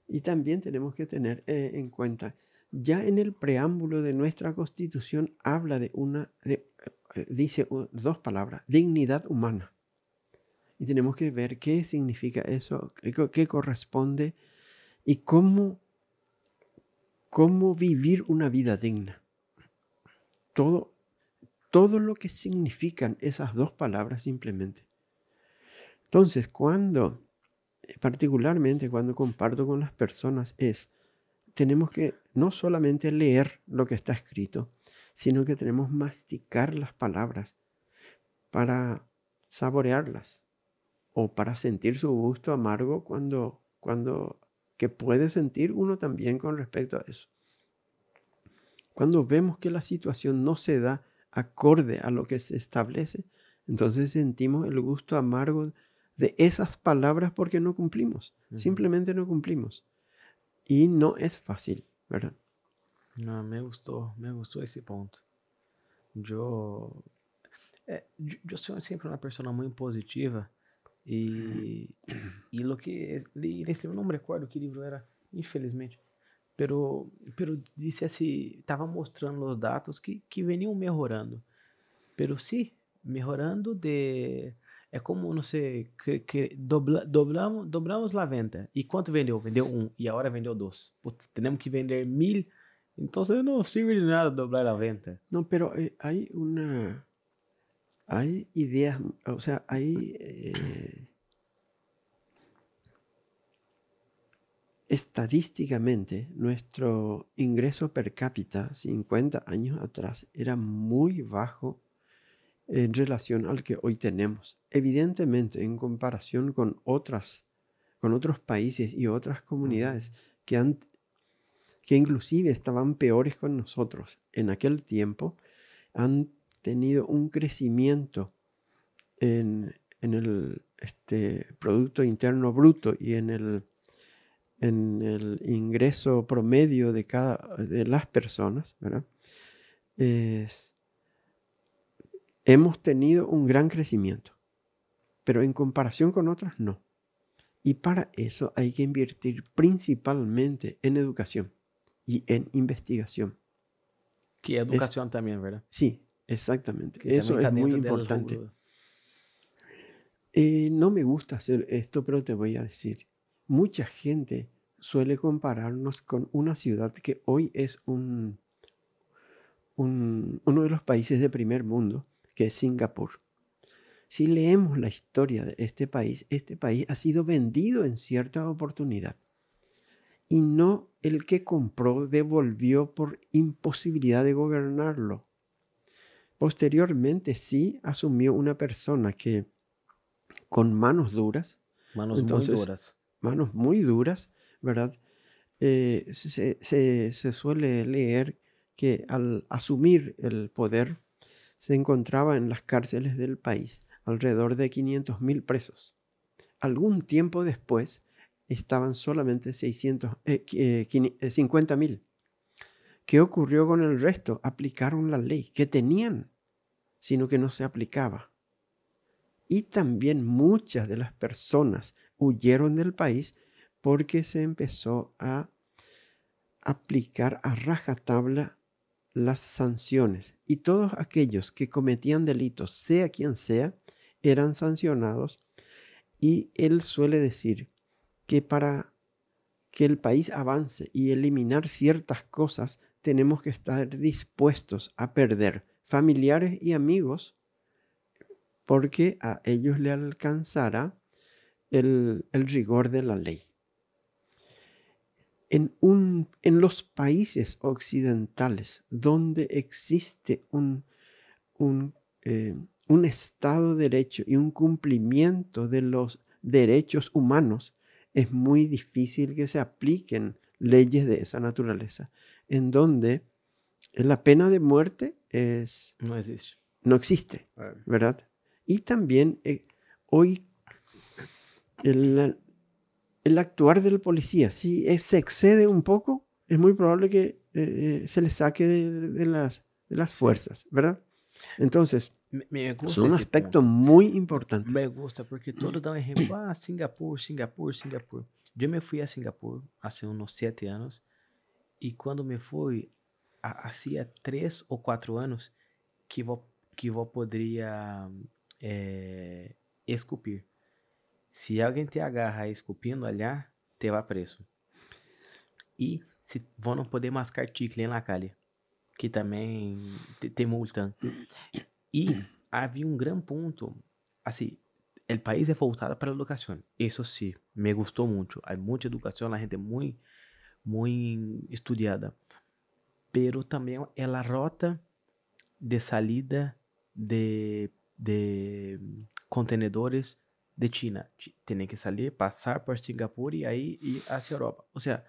Y también tenemos que tener eh, en cuenta, ya en el preámbulo de nuestra constitución habla de una, de, eh, dice dos palabras, dignidad humana. Y tenemos que ver qué significa eso, qué, qué corresponde y cómo, cómo vivir una vida digna. Todo, todo lo que significan esas dos palabras simplemente. Entonces, cuando particularmente cuando comparto con las personas es, tenemos que no solamente leer lo que está escrito, sino que tenemos que masticar las palabras para saborearlas o para sentir su gusto amargo cuando, cuando, que puede sentir uno también con respecto a eso. Cuando vemos que la situación no se da acorde a lo que se establece, entonces sentimos el gusto amargo de esas palabras porque no cumplimos. Simplemente no cumplimos. Y no es fácil, ¿verdad? Não, me gostou, me gostou esse ponto. Eu, é, eu- eu sou sempre uma pessoa muito positiva e e lo que li nesse livro não me recordo que livro era, infelizmente. Pero, pero disse assim, estava mostrando os dados que que veniam melhorando. Pero sim, melhorando de é como não sei que, que dobla, dobramos dobramos a venda. E quanto vendeu? Vendeu um e agora vendeu dois. Putz, temos que vender mil. Então não sirve de nada doblar a venda. No, pero eh, hay una... Hay ideas, o sea, hay... eh, estadísticamente, nuestro ingreso per cápita 50 años atrás era muy bajo en relación al que hoy tenemos. Evidentemente, en comparación con otras, con otros países y otras comunidades que han, que inclusive estaban peores con nosotros en aquel tiempo, han tenido un crecimiento en, en el este, Producto Interno Bruto y en el, en el ingreso promedio de, cada, de las personas, ¿verdad? Es- hemos tenido un gran crecimiento, pero en comparación con otros no. Y para eso hay que invertir principalmente en educación y en investigación. que é educação também verdade Sí, exactamente. que Eso es muy importante. Eh, no me gusta hacer esto, pero te voy a decir. Mucha gente suele compararnos con una ciudad que hoy es un, un- uno de los países de primer mundo, que es Singapur. Si leemos la historia de este país, este país ha sido vendido en cierta oportunidad. Y no el que compró devolvió por imposibilidad de gobernarlo. Posteriormente sí asumió una persona que con manos duras, manos Entonces, muito duras manos muy duras, ¿verdad? Eh, se, se- se suele leer que al asumir el poder se encontraba en las cárceles del país alrededor de 500.000 presos. Algún tiempo después estaban solamente 600, eh, eh, eh, 50.000. ¿Qué ocurrió con el resto? Aplicaron la ley que tenían, sino que no se aplicaba. Y también muchas de las personas huyeron del país porque se empezó a aplicar a rajatabla las sanciones. Y todos aquellos que cometían delitos, sea quien sea, eran sancionados. Y él suele decir que para que el país avance y eliminar ciertas cosas, tenemos que estar dispuestos a perder familiares y amigos porque a ellos le alcanzará el, rigor de la ley. En, un, en, los países occidentales donde existe un, un, eh, un, Estado de Derecho y un cumplimiento de los derechos humanos, es muy difícil que se apliquen leyes de esa naturaleza, en donde la pena de muerte es, no existe, no existe ¿verdad? Y también eh, hoy el, el, actuar del policía, si se excede un poco, es muy probable que eh, eh, se le saque de, las, de las fuerzas, ¿verdad? Entonces, me, es un aspecto muy importante. Me gusta porque todos dan ejemplo, ah, Singapur, Singapur, Singapur. Yo me fui a Singapur hace unos siete años y cuando me fui, hacía tres o cuatro años que yo, que yo podría é, esculpir. Se alguém te agarra esculpindo allá, te vai preso. E se vão não poder mascar chicle na calle, que também te, te multam. E havia um grande ponto, assim, o país é voltado para a educação. Isso sim, me gostou muito. Há muita educação, a gente é muito, muito estudada. Pero também é a rota de salida de de contenedores de China. Tienen que salir, pasar por Singapur y ahí ir hacia Europa. O sea,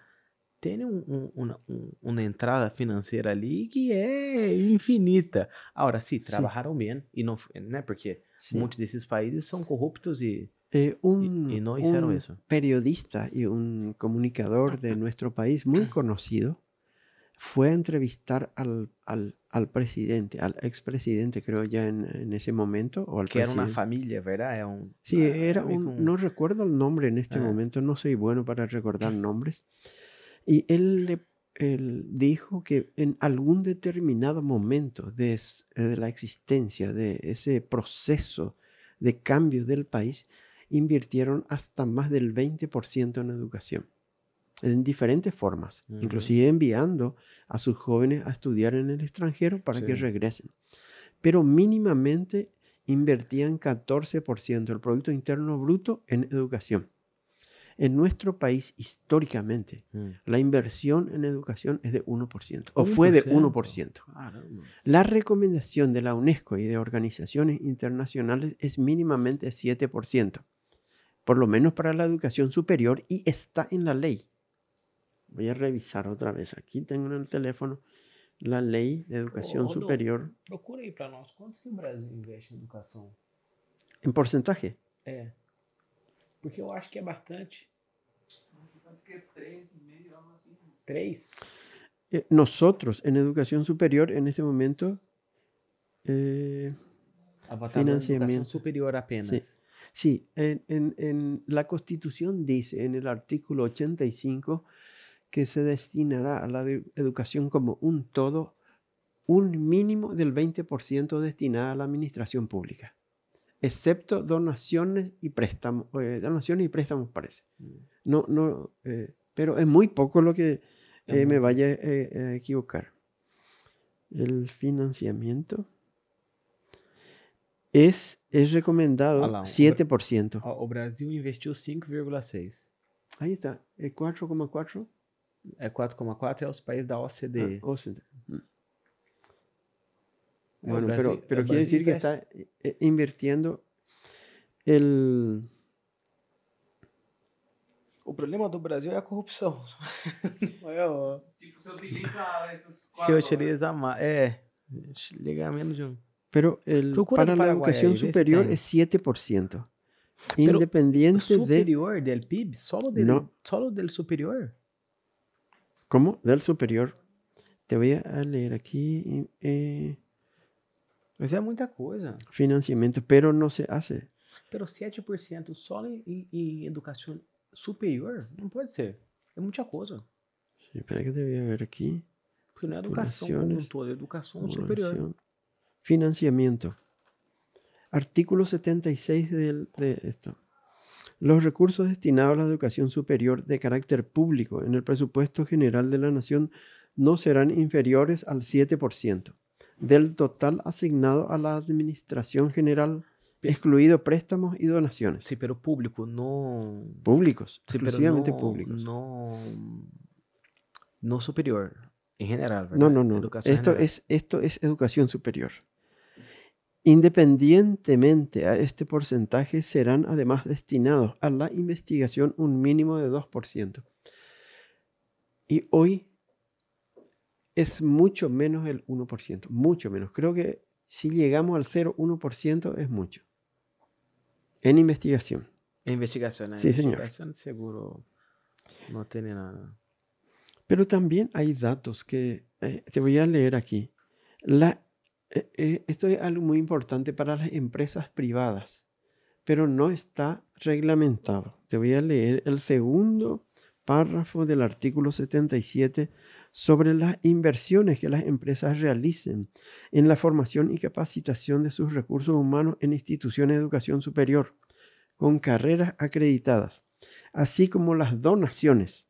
tem um, um, uma, um, uma, entrada financeira ali que é infinita. Agora, sim, trabalharam sim. bem, e não, né, porque sim. muitos desses países são corruptos e, eh, isso. periodista e um comunicador de nosso país muito conhecido fue a entrevistar al, al, al presidente, al expresidente, creo ya en, en, ese momento. O al que era una familia, ¿verdad? un, sí, ah, era un, no recuerdo el nombre en este ah. momento, no soy bueno para recordar nombres. Y él, él dijo que en algún determinado momento de, de la existencia de ese proceso de cambio del país, invirtieron hasta más del 20% en educación en diferentes formas, inclusive enviando a sus jóvenes a estudiar en el extranjero para que regresen. Pero mínimamente invertían 14% del Producto Interno Bruto en educación. En nuestro país, históricamente, mm. la inversión en educación es de 1%, o fue de 1%. La recomendación de la UNESCO y de organizaciones internacionales es mínimamente 7%, por lo menos para la educación superior, y está en la ley. Voy a revisar otra vez. Aquí tengo en el teléfono la lei de educação superior. Procura aí para nós. Quanto que o Brasil investe em educação? Em porcentagem? É. Porque eu acho que é bastante. Nossa, que é 3,5, algo assim. 3? Eh, nosotros, en educación superior, en este momento, eh, financiamiento. superior apenas. Sí, sí en, en, en, la Constitución dice en el artículo 85 que se destinará a la educación como un todo un mínimo del 20% destinada a la administración pública, excepto donaciones y préstamos, eh, donaciones y préstamos parece. Mm. No, no, eh, pero es muy poco lo que eh, me vaya a equivocar. El financiamiento es, es recomendado 7%. O Brasil investiu 5,6. Ahí está, 4,4 é 4,4 é os países da OCDE. Ah, OCDE. Hum. Bueno, Brasil, pero, pero quiere decir que está eh, invirtiendo el... O problema do Brasil é a corrupção. <laughs> é o... Tipo, você utiliza esses quatro... Se utiliza mais, é, liga menos de um. Pero el, para la educación superior es 7%. Independiente superior de... del PIB? Solo del, no. solo del superior? ¿Cómo? Del superior. Te voy a leer aquí. Eh, Mas é muita coisa. Financiamento, pero não se hace. Pero 7% só em, em educação superior? Não pode ser. É muita coisa. Sí, espera que te voy a ver aqui. Porque não é educação como um todo, educação superior. Financiamento. Artículo 76 de, de esto. Los recursos destinados a la educación superior de carácter público en el presupuesto general de la Nación no serán inferiores al 7% del total asignado a la Administración General, excluido préstamos y donaciones. Sí, pero público, no. Públicos, Sí, exclusivamente no, públicos. No, no superior, en general, ¿verdad? No, no, no. Educación Esto general. es, esto es educación superior. Independientemente a este porcentaje, serán además destinados a la investigación un mínimo de 2%. Y hoy es mucho menos el 1%, mucho menos. Creo que si llegamos al 0,1% es mucho. En investigación. Investigación, ¿eh? Sí, señor. Investigación seguro no tiene nada. Pero también hay datos que eh, te voy a leer aquí. La, esto es algo muy importante para las empresas privadas, pero no está reglamentado. Te voy a leer el segundo párrafo del artículo 77 sobre las inversiones que las empresas realicen en la formación y capacitación de sus recursos humanos en instituciones de educación superior con carreras acreditadas, así como las donaciones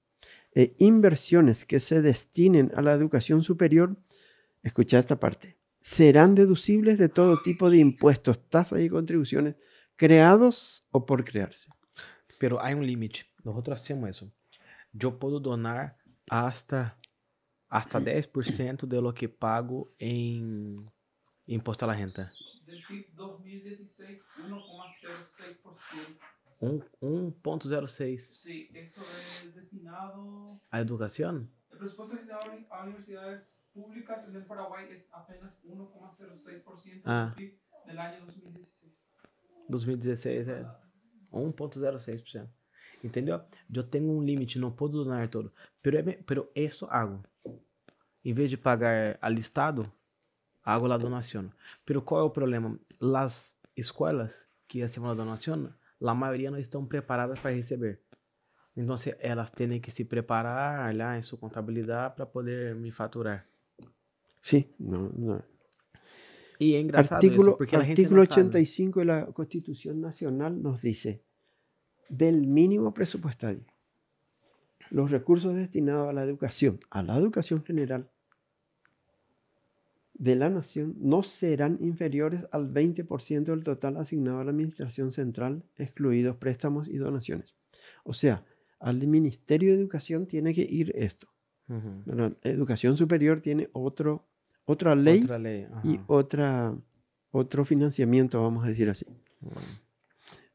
e inversiones que se destinen a la educación superior, escucha esta parte, serán deducibles de todo tipo de impuestos, tasas y contribuciones creados o por crearse. Pero hay un límite. Nosotros hacemos eso. Yo puedo donar hasta, hasta 10% de lo que pago en impuesto a la renta. Del PIB 2016, 1,06%. Um- 1.06 Sí, eso es destinado. a educación. El presupuesto destinado a universidades públicas en el Paraguay es apenas 1,06% Ah. del año 2016. 2016 é 1.06%. Entendeu? Eu tenho um limite, não posso donar todo. Pero, pero isso hago. Em vez de pagar al Estado, hago la donación. Pero qual é o problema? Las escolas que hacen la donación, la mayoría não estão preparadas para receber. Então, elas têm que se preparar lá em sua contabilidade para poder me faturar. Sí, no. E engraçado Artículo, isso, porque a gente artículo não sabe. 85 de la Constitución Nacional nos dice, del mínimo presupuestario, los recursos destinados a la educación, a la educación general de la nación, no serán inferiores al 20% del total asignado a la Administración Central, excluidos préstamos y donaciones. O sea, al Ministerio de Educación tiene que ir esto. ¿verdad? Educación superior tiene otro, otra ley y otra, otro financiamiento, vamos a decir así.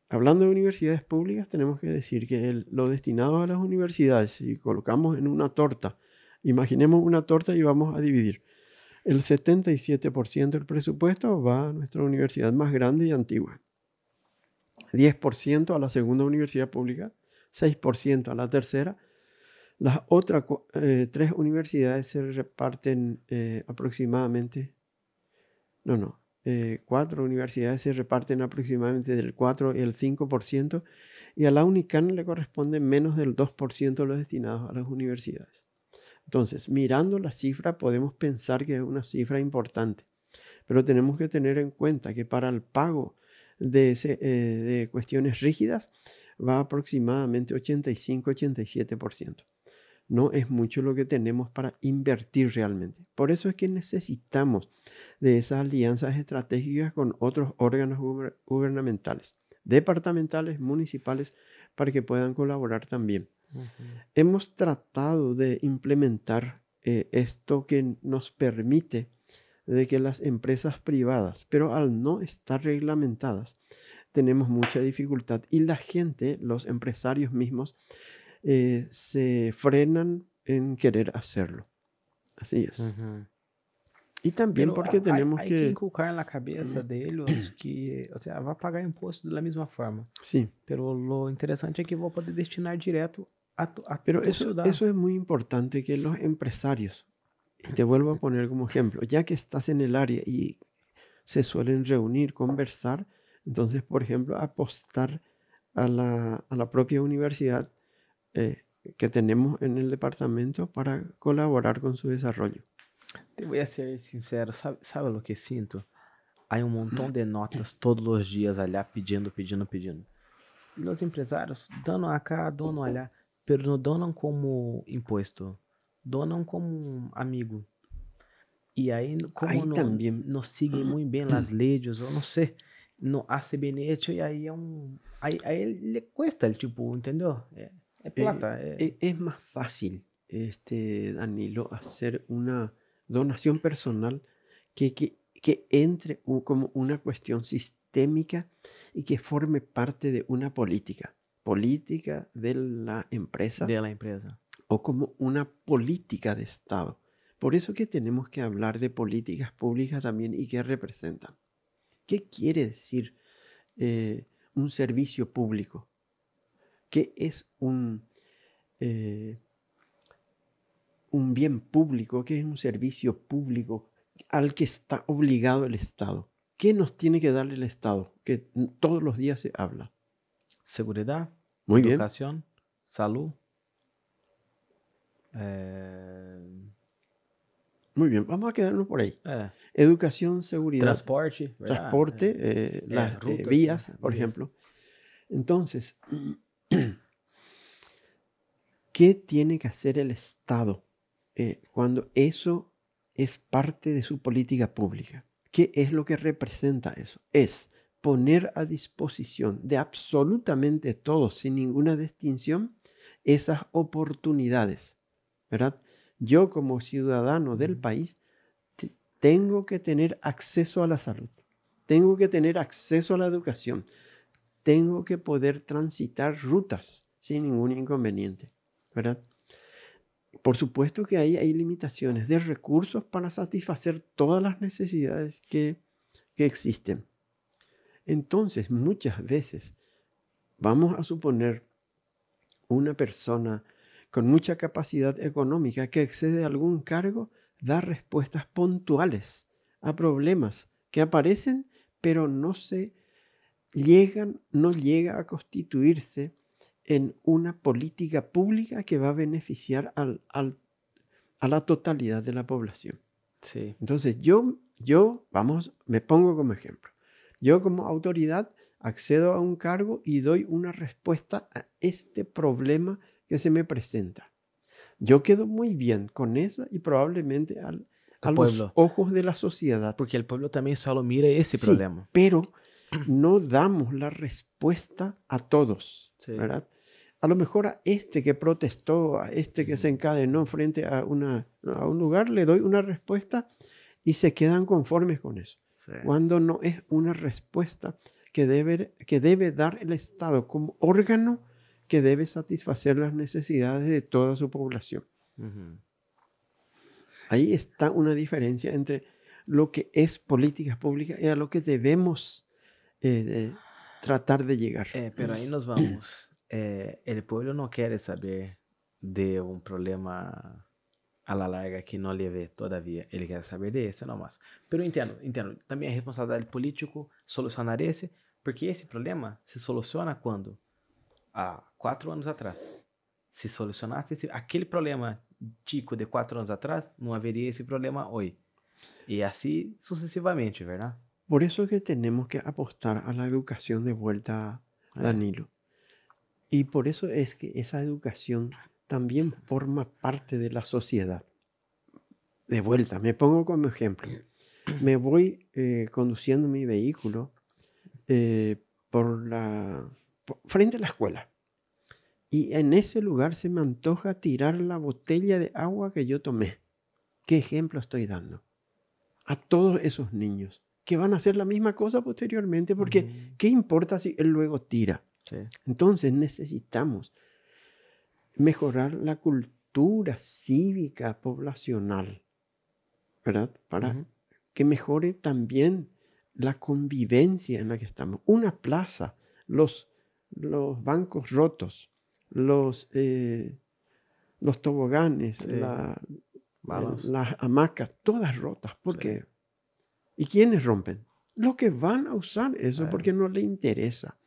Hablando de universidades públicas, tenemos que decir que el- lo destinado a las universidades, si colocamos en una torta, imaginemos una torta y vamos a dividir. El 77% del presupuesto va a nuestra universidad más grande y antigua. 10% a la segunda universidad pública, 6% a la tercera. Las otras eh, tres universidades se reparten eh, aproximadamente, no, no, eh, cuatro universidades se reparten aproximadamente del 4 y el 5%, y a la UNICAN le corresponde menos del 2% de los destinados a las universidades. Entonces, mirando la cifra, podemos pensar que es una cifra importante, pero tenemos que tener en cuenta que para el pago de cuestiones rígidas va aproximadamente 85-87%. No es mucho lo que tenemos para invertir realmente. Por eso es que necesitamos de esas alianzas estratégicas con otros órganos guber- gubernamentales, departamentales, municipales, para que puedan colaborar también. Hemos tratado de implementar eh, esto que nos permite de que las empresas privadas, pero al no estar reglamentadas, tenemos mucha dificultad y la gente, los empresarios mismos, eh, se frenan en querer hacerlo. Así es. Uhum. Y también Pero porque hay- tenemos hay que que... inculcar na cabeça deles que, o sea, vai pagar imposto da mesma forma. Sí, Pero lo interessante é que vou poder destinar direto a, tu, a pero tu eso, ciudad. eso es muy importante que los empresarios, y te vuelvo a poner como ejemplo, ya que estás en el área y se suelen reunir, conversar, entonces, por ejemplo, apostar a la, a la propia universidad eh, que tenemos en el departamento para colaborar con su desarrollo. Te voy a ser sincero, sabe, sabe o que sinto? Há um montão <clears throat> de notas todos os dias allá pedindo, pedindo, pedindo. E os empresários dando acá, dando allá, pero não donam como imposto. donam como amigo. E aí, como Ahí não, también. não seguem <clears throat> muito bem as leis, ou não não hace bem hecho, e aí é um. Aí, aí le cuesta, el tipo, entendeu? É, é plata. é- E- Es más fácil, este, Danilo, hacer una donación personal que, que, que entre como una cuestión sistémica y que forme parte de una política, política de la empresa dela empresa. o como una política de Estado. Por eso que tenemos que hablar de políticas públicas también y qué representan. ¿Qué quiere decir eh, un servicio público? ¿Qué es un, eh, un bien público? ¿Qué es un servicio público al que está obligado el Estado? ¿Qué nos tiene que dar el Estado? Que todos los días se habla. Seguridade, Muy bien. educação, saúde. Muy bien. Vamos a quedarnos por ahí. é, Educación, seguridad. transporte, transporte, eh, las eh, rutas, vías, eh, por vías. ejemplo. Entonces, <clears throat> ¿qué tiene que hacer el Estado eh, cuando eso es parte de su política pública? ¿Qué es lo que representa eso? Es poner a disposición de absolutamente todos, sin ninguna distinción, esas oportunidades, ¿verdad? Yo como ciudadano del país te- tengo que tener acceso a la salud, tengo que tener acceso a la educación, tengo que poder transitar rutas sin ningún inconveniente, ¿verdad? Por supuesto que ahí hay limitaciones de recursos para satisfacer todas las necesidades que, que existen. Entonces, muchas veces, vamos a suponer una persona con mucha capacidad económica que excede a algún cargo, da respuestas puntuales a problemas que aparecen, pero no se llegan, no llega a constituirse en una política pública que va a beneficiar al- al- a la totalidad de la población. Entonces yo, yo, vamos, me pongo como ejemplo. Yo como autoridad accedo a un cargo y doy una respuesta a este problema que se me presenta. Yo quedo muy bien con eso y probablemente al- a El los pueblo. ojos de la sociedad. Porque o povo também só mira esse Sí, problema. Pero <clears throat> no damos la respuesta a todos, Sí. ¿verdad? A lo mejor a este que protestó, a este que se encadenó frente a, una, a un lugar, le doy una respuesta y se quedan conformes con eso. Cuando no es una respuesta que debe, que debe dar el Estado como órgano que debe satisfacer las necesidades de toda su población. Uhum. Ahí está una diferencia entre lo que es política pública y a lo que debemos eh, de tratar de llegar. É, pero aí nós vamos. É, <clears throat> el pueblo não quer saber de um problema a la larga que não lhe vê todavia. Ele quer saber desse nomás. Pero entendo, entendo. Também é responsabilidade político solucionar esse, porque esse problema se soluciona quando? Há quatro anos atrás. Se solucionasse esse, aquele problema tico de quatro anos atrás, não haveria esse problema hoje. E assim sucessivamente, verdade? Por eso es que tenemos que apostar a la educación de vuelta. Danilo. Y por eso es que esa educación también forma parte de la sociedad. De vuelta, me pongo como ejemplo. Me voy eh, conduciendo mi vehículo eh, por la, por- frente a la escuela. Y en ese lugar se me antoja tirar la botella de agua que yo tomé. ¿Qué ejemplo estoy dando? A todos esos niños que van a hacer la misma cosa posteriormente, porque. ¿qué importa si él luego tira? Entonces necesitamos mejorar la cultura cívica poblacional, ¿verdad? Para que mejore también la convivencia en la que estamos. Una plaza, los, los bancos rotos, los, eh, los toboganes, Sí. la- Balas. las hamacas, todas rotas. ¿Por Sí. qué? ¿Y quiénes rompen? Los que van a usar eso porque no le interesa.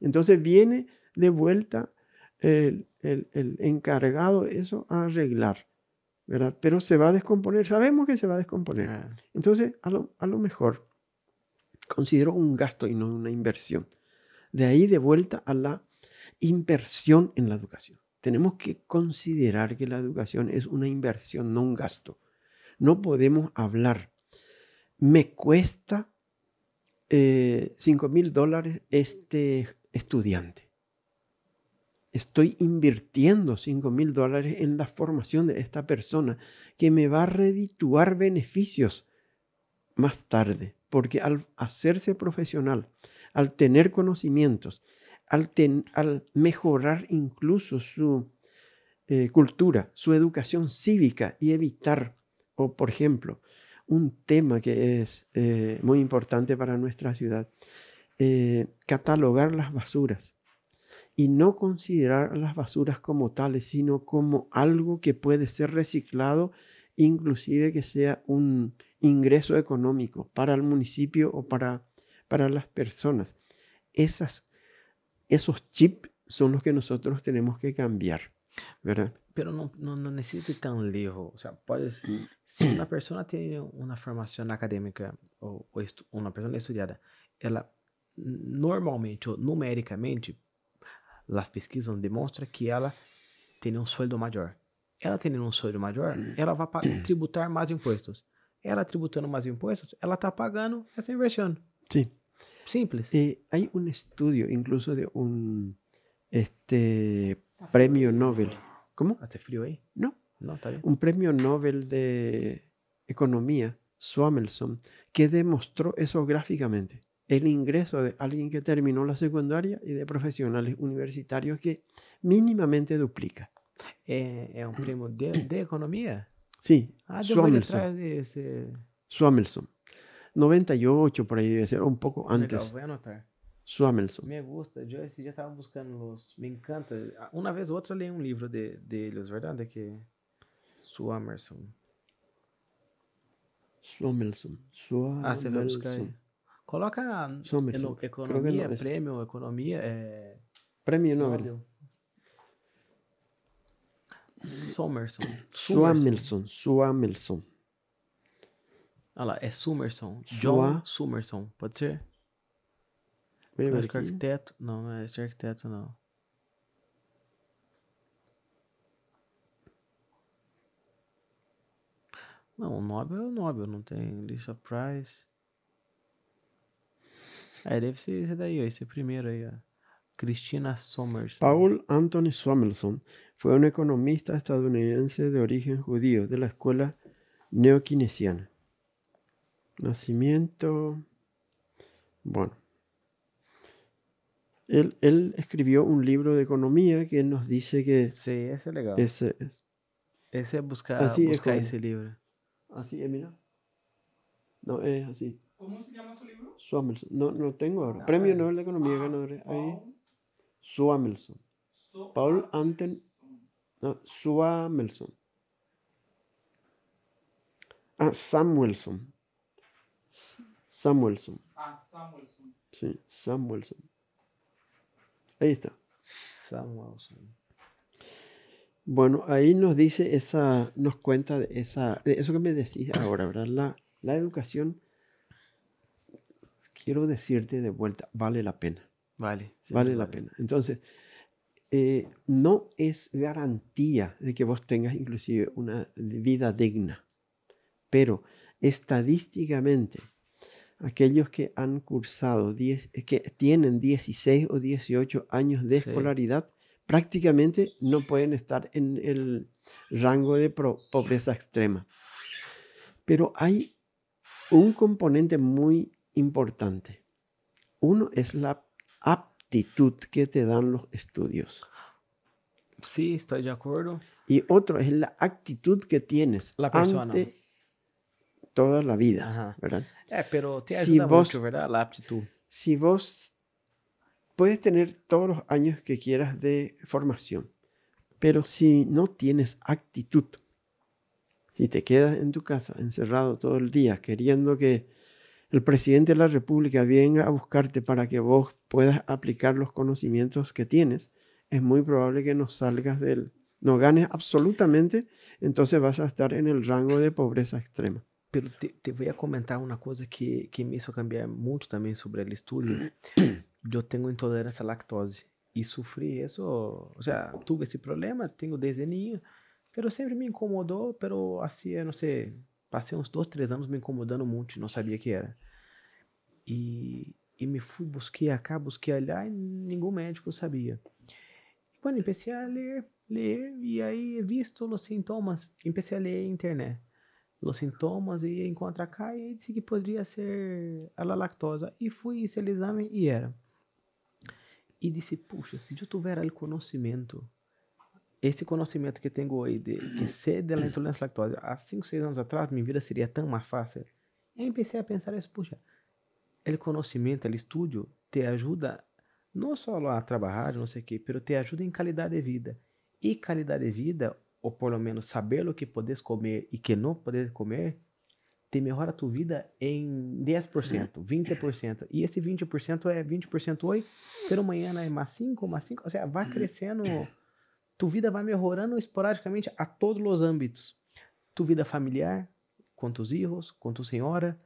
Entonces viene de vuelta el, el- el encargado eso a arreglar, ¿verdad? Pero se va a descomponer, sabemos que se va a descomponer. É. Entonces, a lo, a lo mejor considero un gasto y no una inversión. De ahí de vuelta a la inversión en la educación. tenemos que considerar que la educación es una inversión, no un gasto. No podemos hablar, me cuesta eh, 5 mil dólares este estudiante. Estoy invirtiendo 5 mil dólares en la formación de esta persona que me va a redituar beneficios más tarde, porque al hacerse profesional, al tener conocimientos, al, mejorar incluso su eh, cultura, su educación cívica y evitar, o por ejemplo, un tema que es eh, muy importante para nuestra ciudad, eh, catalogar las basuras y no considerar las basuras como tales, sino como algo que puede ser reciclado, inclusive que sea un ingreso económico para el municipio o para, para las personas. Esas esos chips son los que nosotros tenemos que cambiar, ¿verdad? Pero no, no, no necesito ir tan lejos. O sea, puedes, si una persona tiene una formación académica o, o una persona estudiada, ela normalmente ou numericamente, as pesquisas demonstram que ela tem um sueldo maior. Ela tendo um sueldo maior, ela vai tributar mais impostos. Ela tributando mais impostos, ela está pagando essa inversão. Sim. Simples. Eh, hay un estudio incluso de un este, premio Nobel. ¿Cómo? ¿Hace frío ahí? No. No, está bien. Un premio Nobel de Economía, Swamelson, que demostró eso gráficamente. El ingreso de alguien que terminó la secundaria y de profesionales universitarios que mínimamente duplica. Eh, ¿Es un premio de, de economía? Sí, Ah, de ese... Swamelson. 98 por ahí debe ser, un poco Legal, antes. voy a anotar. Swamelson. Me gusta, yo esse dia estava buscando los, me encanta. Uma vez ou outra leio um livro de, deles, verdade? Que Swamerson. Swamelson. Ah, você vai buscar aí. Coloca que economia, no prêmio, economia, é... Premio Nobel. Nobel. Somerson. Swamelson. Swamelson. Olha lá, é Sumerson. Sua- John Sumerson, pode ser? Ver acho que é arquiteto. Não, não é esse arquiteto, não. Não, o Nobel é o Nobel, não tem Lisa Price. É, deve ser esse daí, ó, esse primeiro aí, ó. Christina Somers. Paul Anthony Swamelson fue un economista estadounidense de origen judío de la escuela neoquinesiana. Nacimiento. Bueno. Él, él escribió un libro de economía que nos dice que Sí, esse é legal. ese es. Esse é buscar, Así es buscar como- esse livro. Así es, mira. No, es así. ¿Cómo se llama su libro? Swamelson. No, no tengo ahora. Ah, Premio. Nobel de Economía Ah, ganador. Ahí. Paul Swamelson. So- Paul Anton. No, Swamelson. Ah, Samuelson. Samuelson. Ah, Samuelson. Sí, Samuelson. Ahí está. Samuelson. Bueno, ahí nos dice esa, nos cuenta de esa, de eso que me decís ahora, ¿verdad? La, la educación, quiero decirte de vuelta, vale la pena. Vale. vale la pena. Entonces, eh, no es garantía de que vos tengas inclusive una vida digna, pero estadísticamente, aquellos que han cursado 10, eh, que tienen 16 o 18 años de Sí. escolaridad, prácticamente no pueden estar en el rango de pro- pobreza extrema. Pero hay un componente muy importante. Uno es la aptitud que te dan los estudios. Sim, estou de acordo. Y otro es la actitud que tienes La persona. ante toda la vida, Ajá. ¿verdad? É, pero te Se ajuda vos- muito, verdade? A aptitude. Si vos puedes tener todos los años que quieras de formación, pero si no tienes actitud, si te quedas en tu casa encerrado todo el día queriendo que el presidente de la República venga a buscarte para que vos puedas aplicar los conocimientos que tienes, es muy probable que no salgas del, no ganes absolutamente, entonces vas a estar en el rango de pobreza extrema. Pero te, te vou comentar uma coisa que, que me hizo cambiar muito também sobre o estudo. Eu <clears throat> tenho intolerância à lactose. y sufrí eso, o sea, tuve ese problema, tengo desde niño, pero siempre me incomodó, pero hacía, no sé, pasé uns dois, três anos me incomodando muito, não sabia o que era. E, e me fui, busquei cá, busquei allá e nenhum médico sabia. E quando comecei a ler, ler, e aí visto os sintomas, comecei a ler internet. Os sintomas e encontrar cá e disse que poderia ser a lactosa. E fui esse exame e era. E disse, puxa, se eu tiver o conhecimento esse conhecimento que tenho hoje, de, que sei da intolerância lactose, há 5, 6 anos atrás, minha vida seria tão mais fácil. E aí comecei a pensar isso, puxa, o conhecimento, o estudo, te ajuda não só a trabalhar, não sei o quê, mas te ajuda em qualidade de vida. E qualidade de vida, ou pelo menos saber o que podes comer e que não podes comer, te melhora a tua vida em 10%, 20%. E esse 20% é 20% hoje, pelo amanhã é mais 5, mais 5, ou seja, vai crescendo tu vida vai melhorando esporadicamente a todos os âmbitos. Tu vida familiar, com tus hijos, com tu senhora,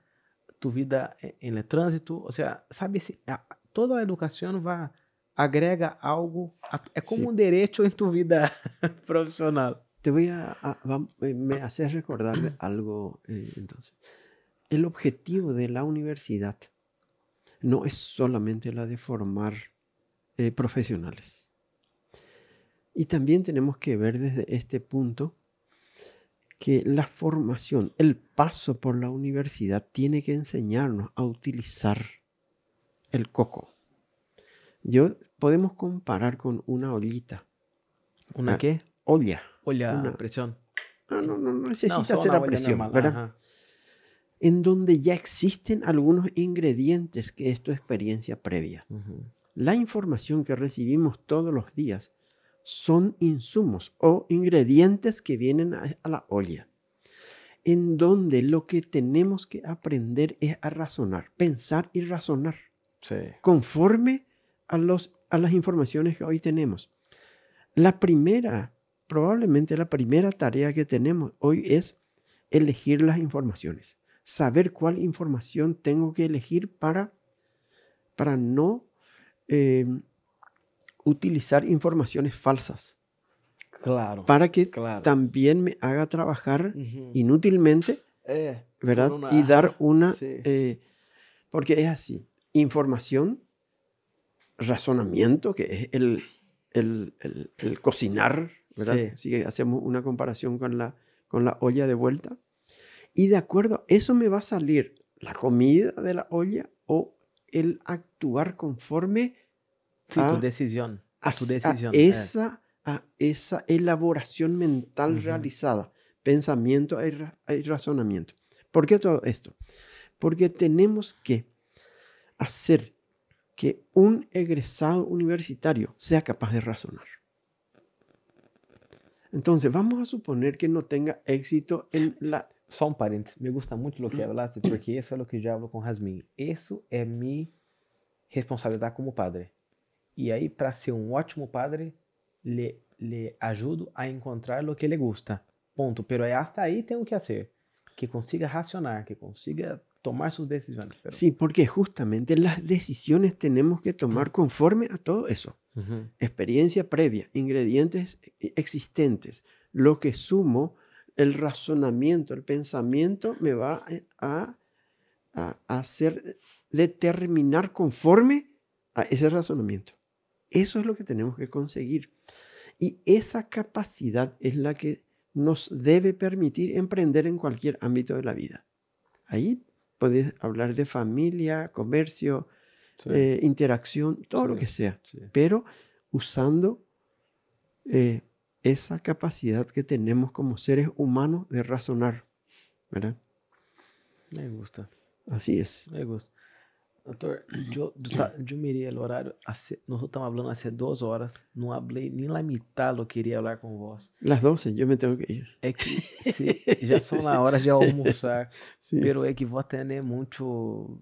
tu vida em trânsito, ou seja, sabe, toda a educação vai agrega algo, a, é como sí. um direito em tu vida <laughs> profissional. Te voy a, a, a me hacer recordar algo eh, entonces. El objetivo de la universidad no es solamente la de formar eh, profesionales. Y también tenemos que ver desde este punto que la formación, el paso por la universidad tiene que enseñarnos a utilizar el coco. Yo podemos comparar con una ollita. ¿Una qué? Olla. Olla una presión. No, no, no, necesita hacer a presión, ¿verdad? En donde ya existen algunos ingredientes que es tu experiencia previa. La información que recibimos todos los días son insumos o ingredientes que vienen a, la olla, en donde lo que tenemos que aprender es a razonar, pensar y razonar, conforme a, los, a las informaciones que hoy tenemos. La primera, probablemente la primera tarea que tenemos hoy es elegir las informaciones, saber cuál información tengo que elegir para, para no... Eh, utilizar informaciones falsas. Claro. Para que también me haga trabajar inútilmente, eh, ¿verdad? y dar <laughs> una... Eh, porque es así, información, razonamiento, que es el, el, el, cocinar, ¿verdad? Así que hacemos una comparación con la, con la olla de vuelta. Y de acuerdo, eso me va a salir la comida de la olla o el actuar conforme Sí, tu decisión. A, tu decisión. Eh. esa, a esa elaboración mental realizada, pensamiento y, razonamiento. ¿Por qué todo esto? Porque tenemos que hacer que un egresado universitario sea capaz de razonar. Entonces, vamos a suponer que no tenga éxito en la... Son parentes, me gusta mucho lo que hablaste, porque eso es lo que yo hablo con Jasmine. Eso es mi responsabilidad como padre. E aí, para ser um ótimo padre, le, le ajudo a encontrar o que ele gusta. Ponto. Pero hasta aí tenho que fazer. Que consiga racionar, que consiga tomar sus decisiones. Pero... Sí, porque justamente las decisiones tenemos que tomar conforme a todo eso. Uh -huh. Experiencia previa, ingredientes existentes, lo que sumo, el razonamiento, el pensamiento me va a, a, a hacer determinar conforme a ese razonamiento. Eso es lo que tenemos que conseguir. Y esa capacidad es la que nos debe permitir emprender en cualquier ámbito de la vida. Ahí puedes hablar de familia, comercio, eh, interacción, todo lo que sea, pero usando eh, esa capacidad que tenemos como seres humanos de razonar, ¿verdad? Me gusta. Así es. Me gusta. Doutor, eu, eu mirei o horário, nós estamos falando há duas horas, não falei nem la mitad lo que queria falar com vós. Las 12, eu me tenho que ir. É que <laughs> sí, já são na hora de almoçar, sí. pero é que vos tener muito,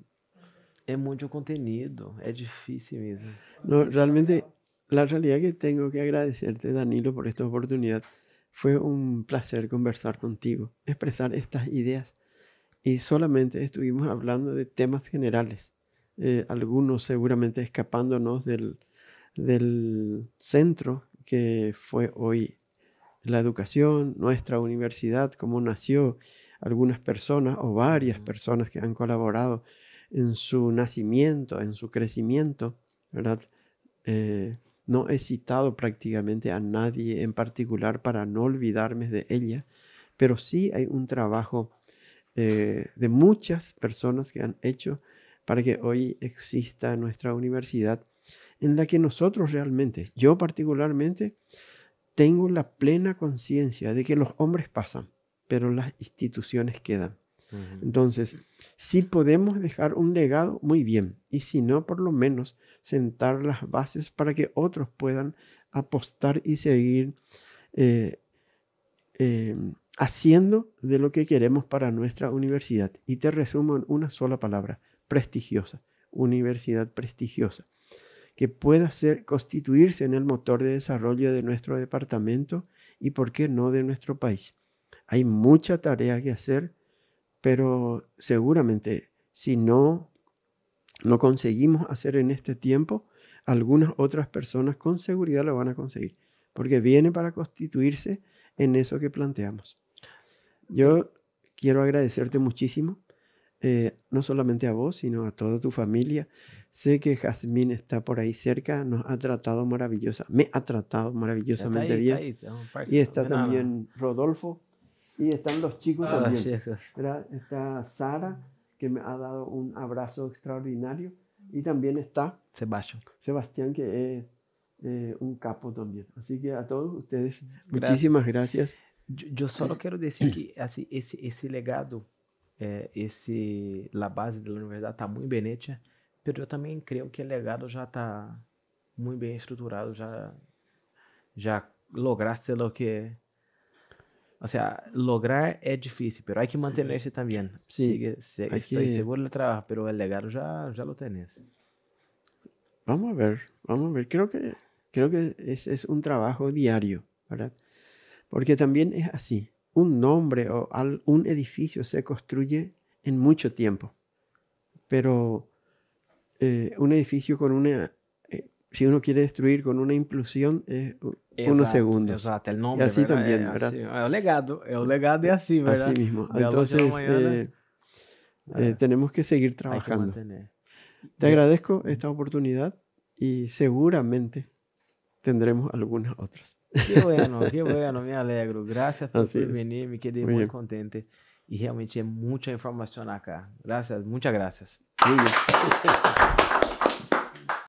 é muito contenido, é difícil mesmo. No, realmente, la realidad que tengo que agradecerte, Danilo, por esta oportunidad. Fue un placer conversar contigo, expresar estas ideas y solamente estuvimos hablando de temas generales eh, algunos seguramente escapándonos del, del centro que fue hoy la educación, nuestra universidad, cómo nació, algunas personas o varias personas que han colaborado en su nacimiento, en su crecimiento, ¿verdad? Eh, no he citado prácticamente a nadie en particular para no olvidarme de ella, pero sí hay un trabajo eh, de muchas personas que han hecho para que hoy exista nuestra universidad en la que nosotros realmente, yo particularmente, tengo la plena conciencia de que los hombres pasan, pero las instituciones quedan. Entonces, si podemos dejar un legado, muy bien. Y si no, por lo menos sentar las bases para que otros puedan apostar y seguir eh, em, haciendo de lo que queremos para nuestra universidad. Y te resumo en una sola palabra, prestigiosa, universidad prestigiosa, que pueda ser, constituirse en el motor de desarrollo de nuestro departamento y, por qué no, de nuestro país. Hay mucha tarea que hacer, pero seguramente si no lo conseguimos hacer en este tiempo, algunas otras personas con seguridad lo van a conseguir, porque viene para constituirse en eso que planteamos. Yo quiero agradecerte muchísimo, eh, no solamente a vos, sino a toda tu familia. Sé que Jazmín está por ahí cerca, nos ha tratado maravillosa, me ha tratado maravillosamente bien. y está también Rodolfo, y están los chicos ah, también. Está, Sara, que me ha dado un abrazo extraordinario. Y también está Sebastián, Sebastián que es eh, un capo también. Así que a todos ustedes, muchísimas gracias. Yo, solo quiero decir que así, ese, ese legado, eh, esse, la base de la universidad está muy bien hecha, pero yo también creo que el legado ya está muy bien estructurado, ya, ya lograste lo que o sea, lograr es difícil, pero hay que mantenerse también. Sí, estoy seguro del trabajo, pero el legado ya, ya lo tenés. Vamos a ver, vamos a ver. Creo que, creo que es, es un trabajo diario, ¿verdad? Porque también es así. Un nombre o un edificio se construye en mucho tiempo, pero eh, un edificio con una si uno quiere destruir con una implosión, es unos segundos. Exacto, el nombre. Y así también, ¿verdad? el legado, el legado es así, ¿verdad? Así mismo. Entonces, eh, eh, tenemos que seguir trabajando. Te agradezco esta oportunidad y seguramente tendremos algunas otras. Qué bueno, qué <laughs> bueno, me alegro. Gracias por venir, me quedé muy, muy contente. Y realmente es mucha información acá. Gracias, muchas gracias. Muy bien.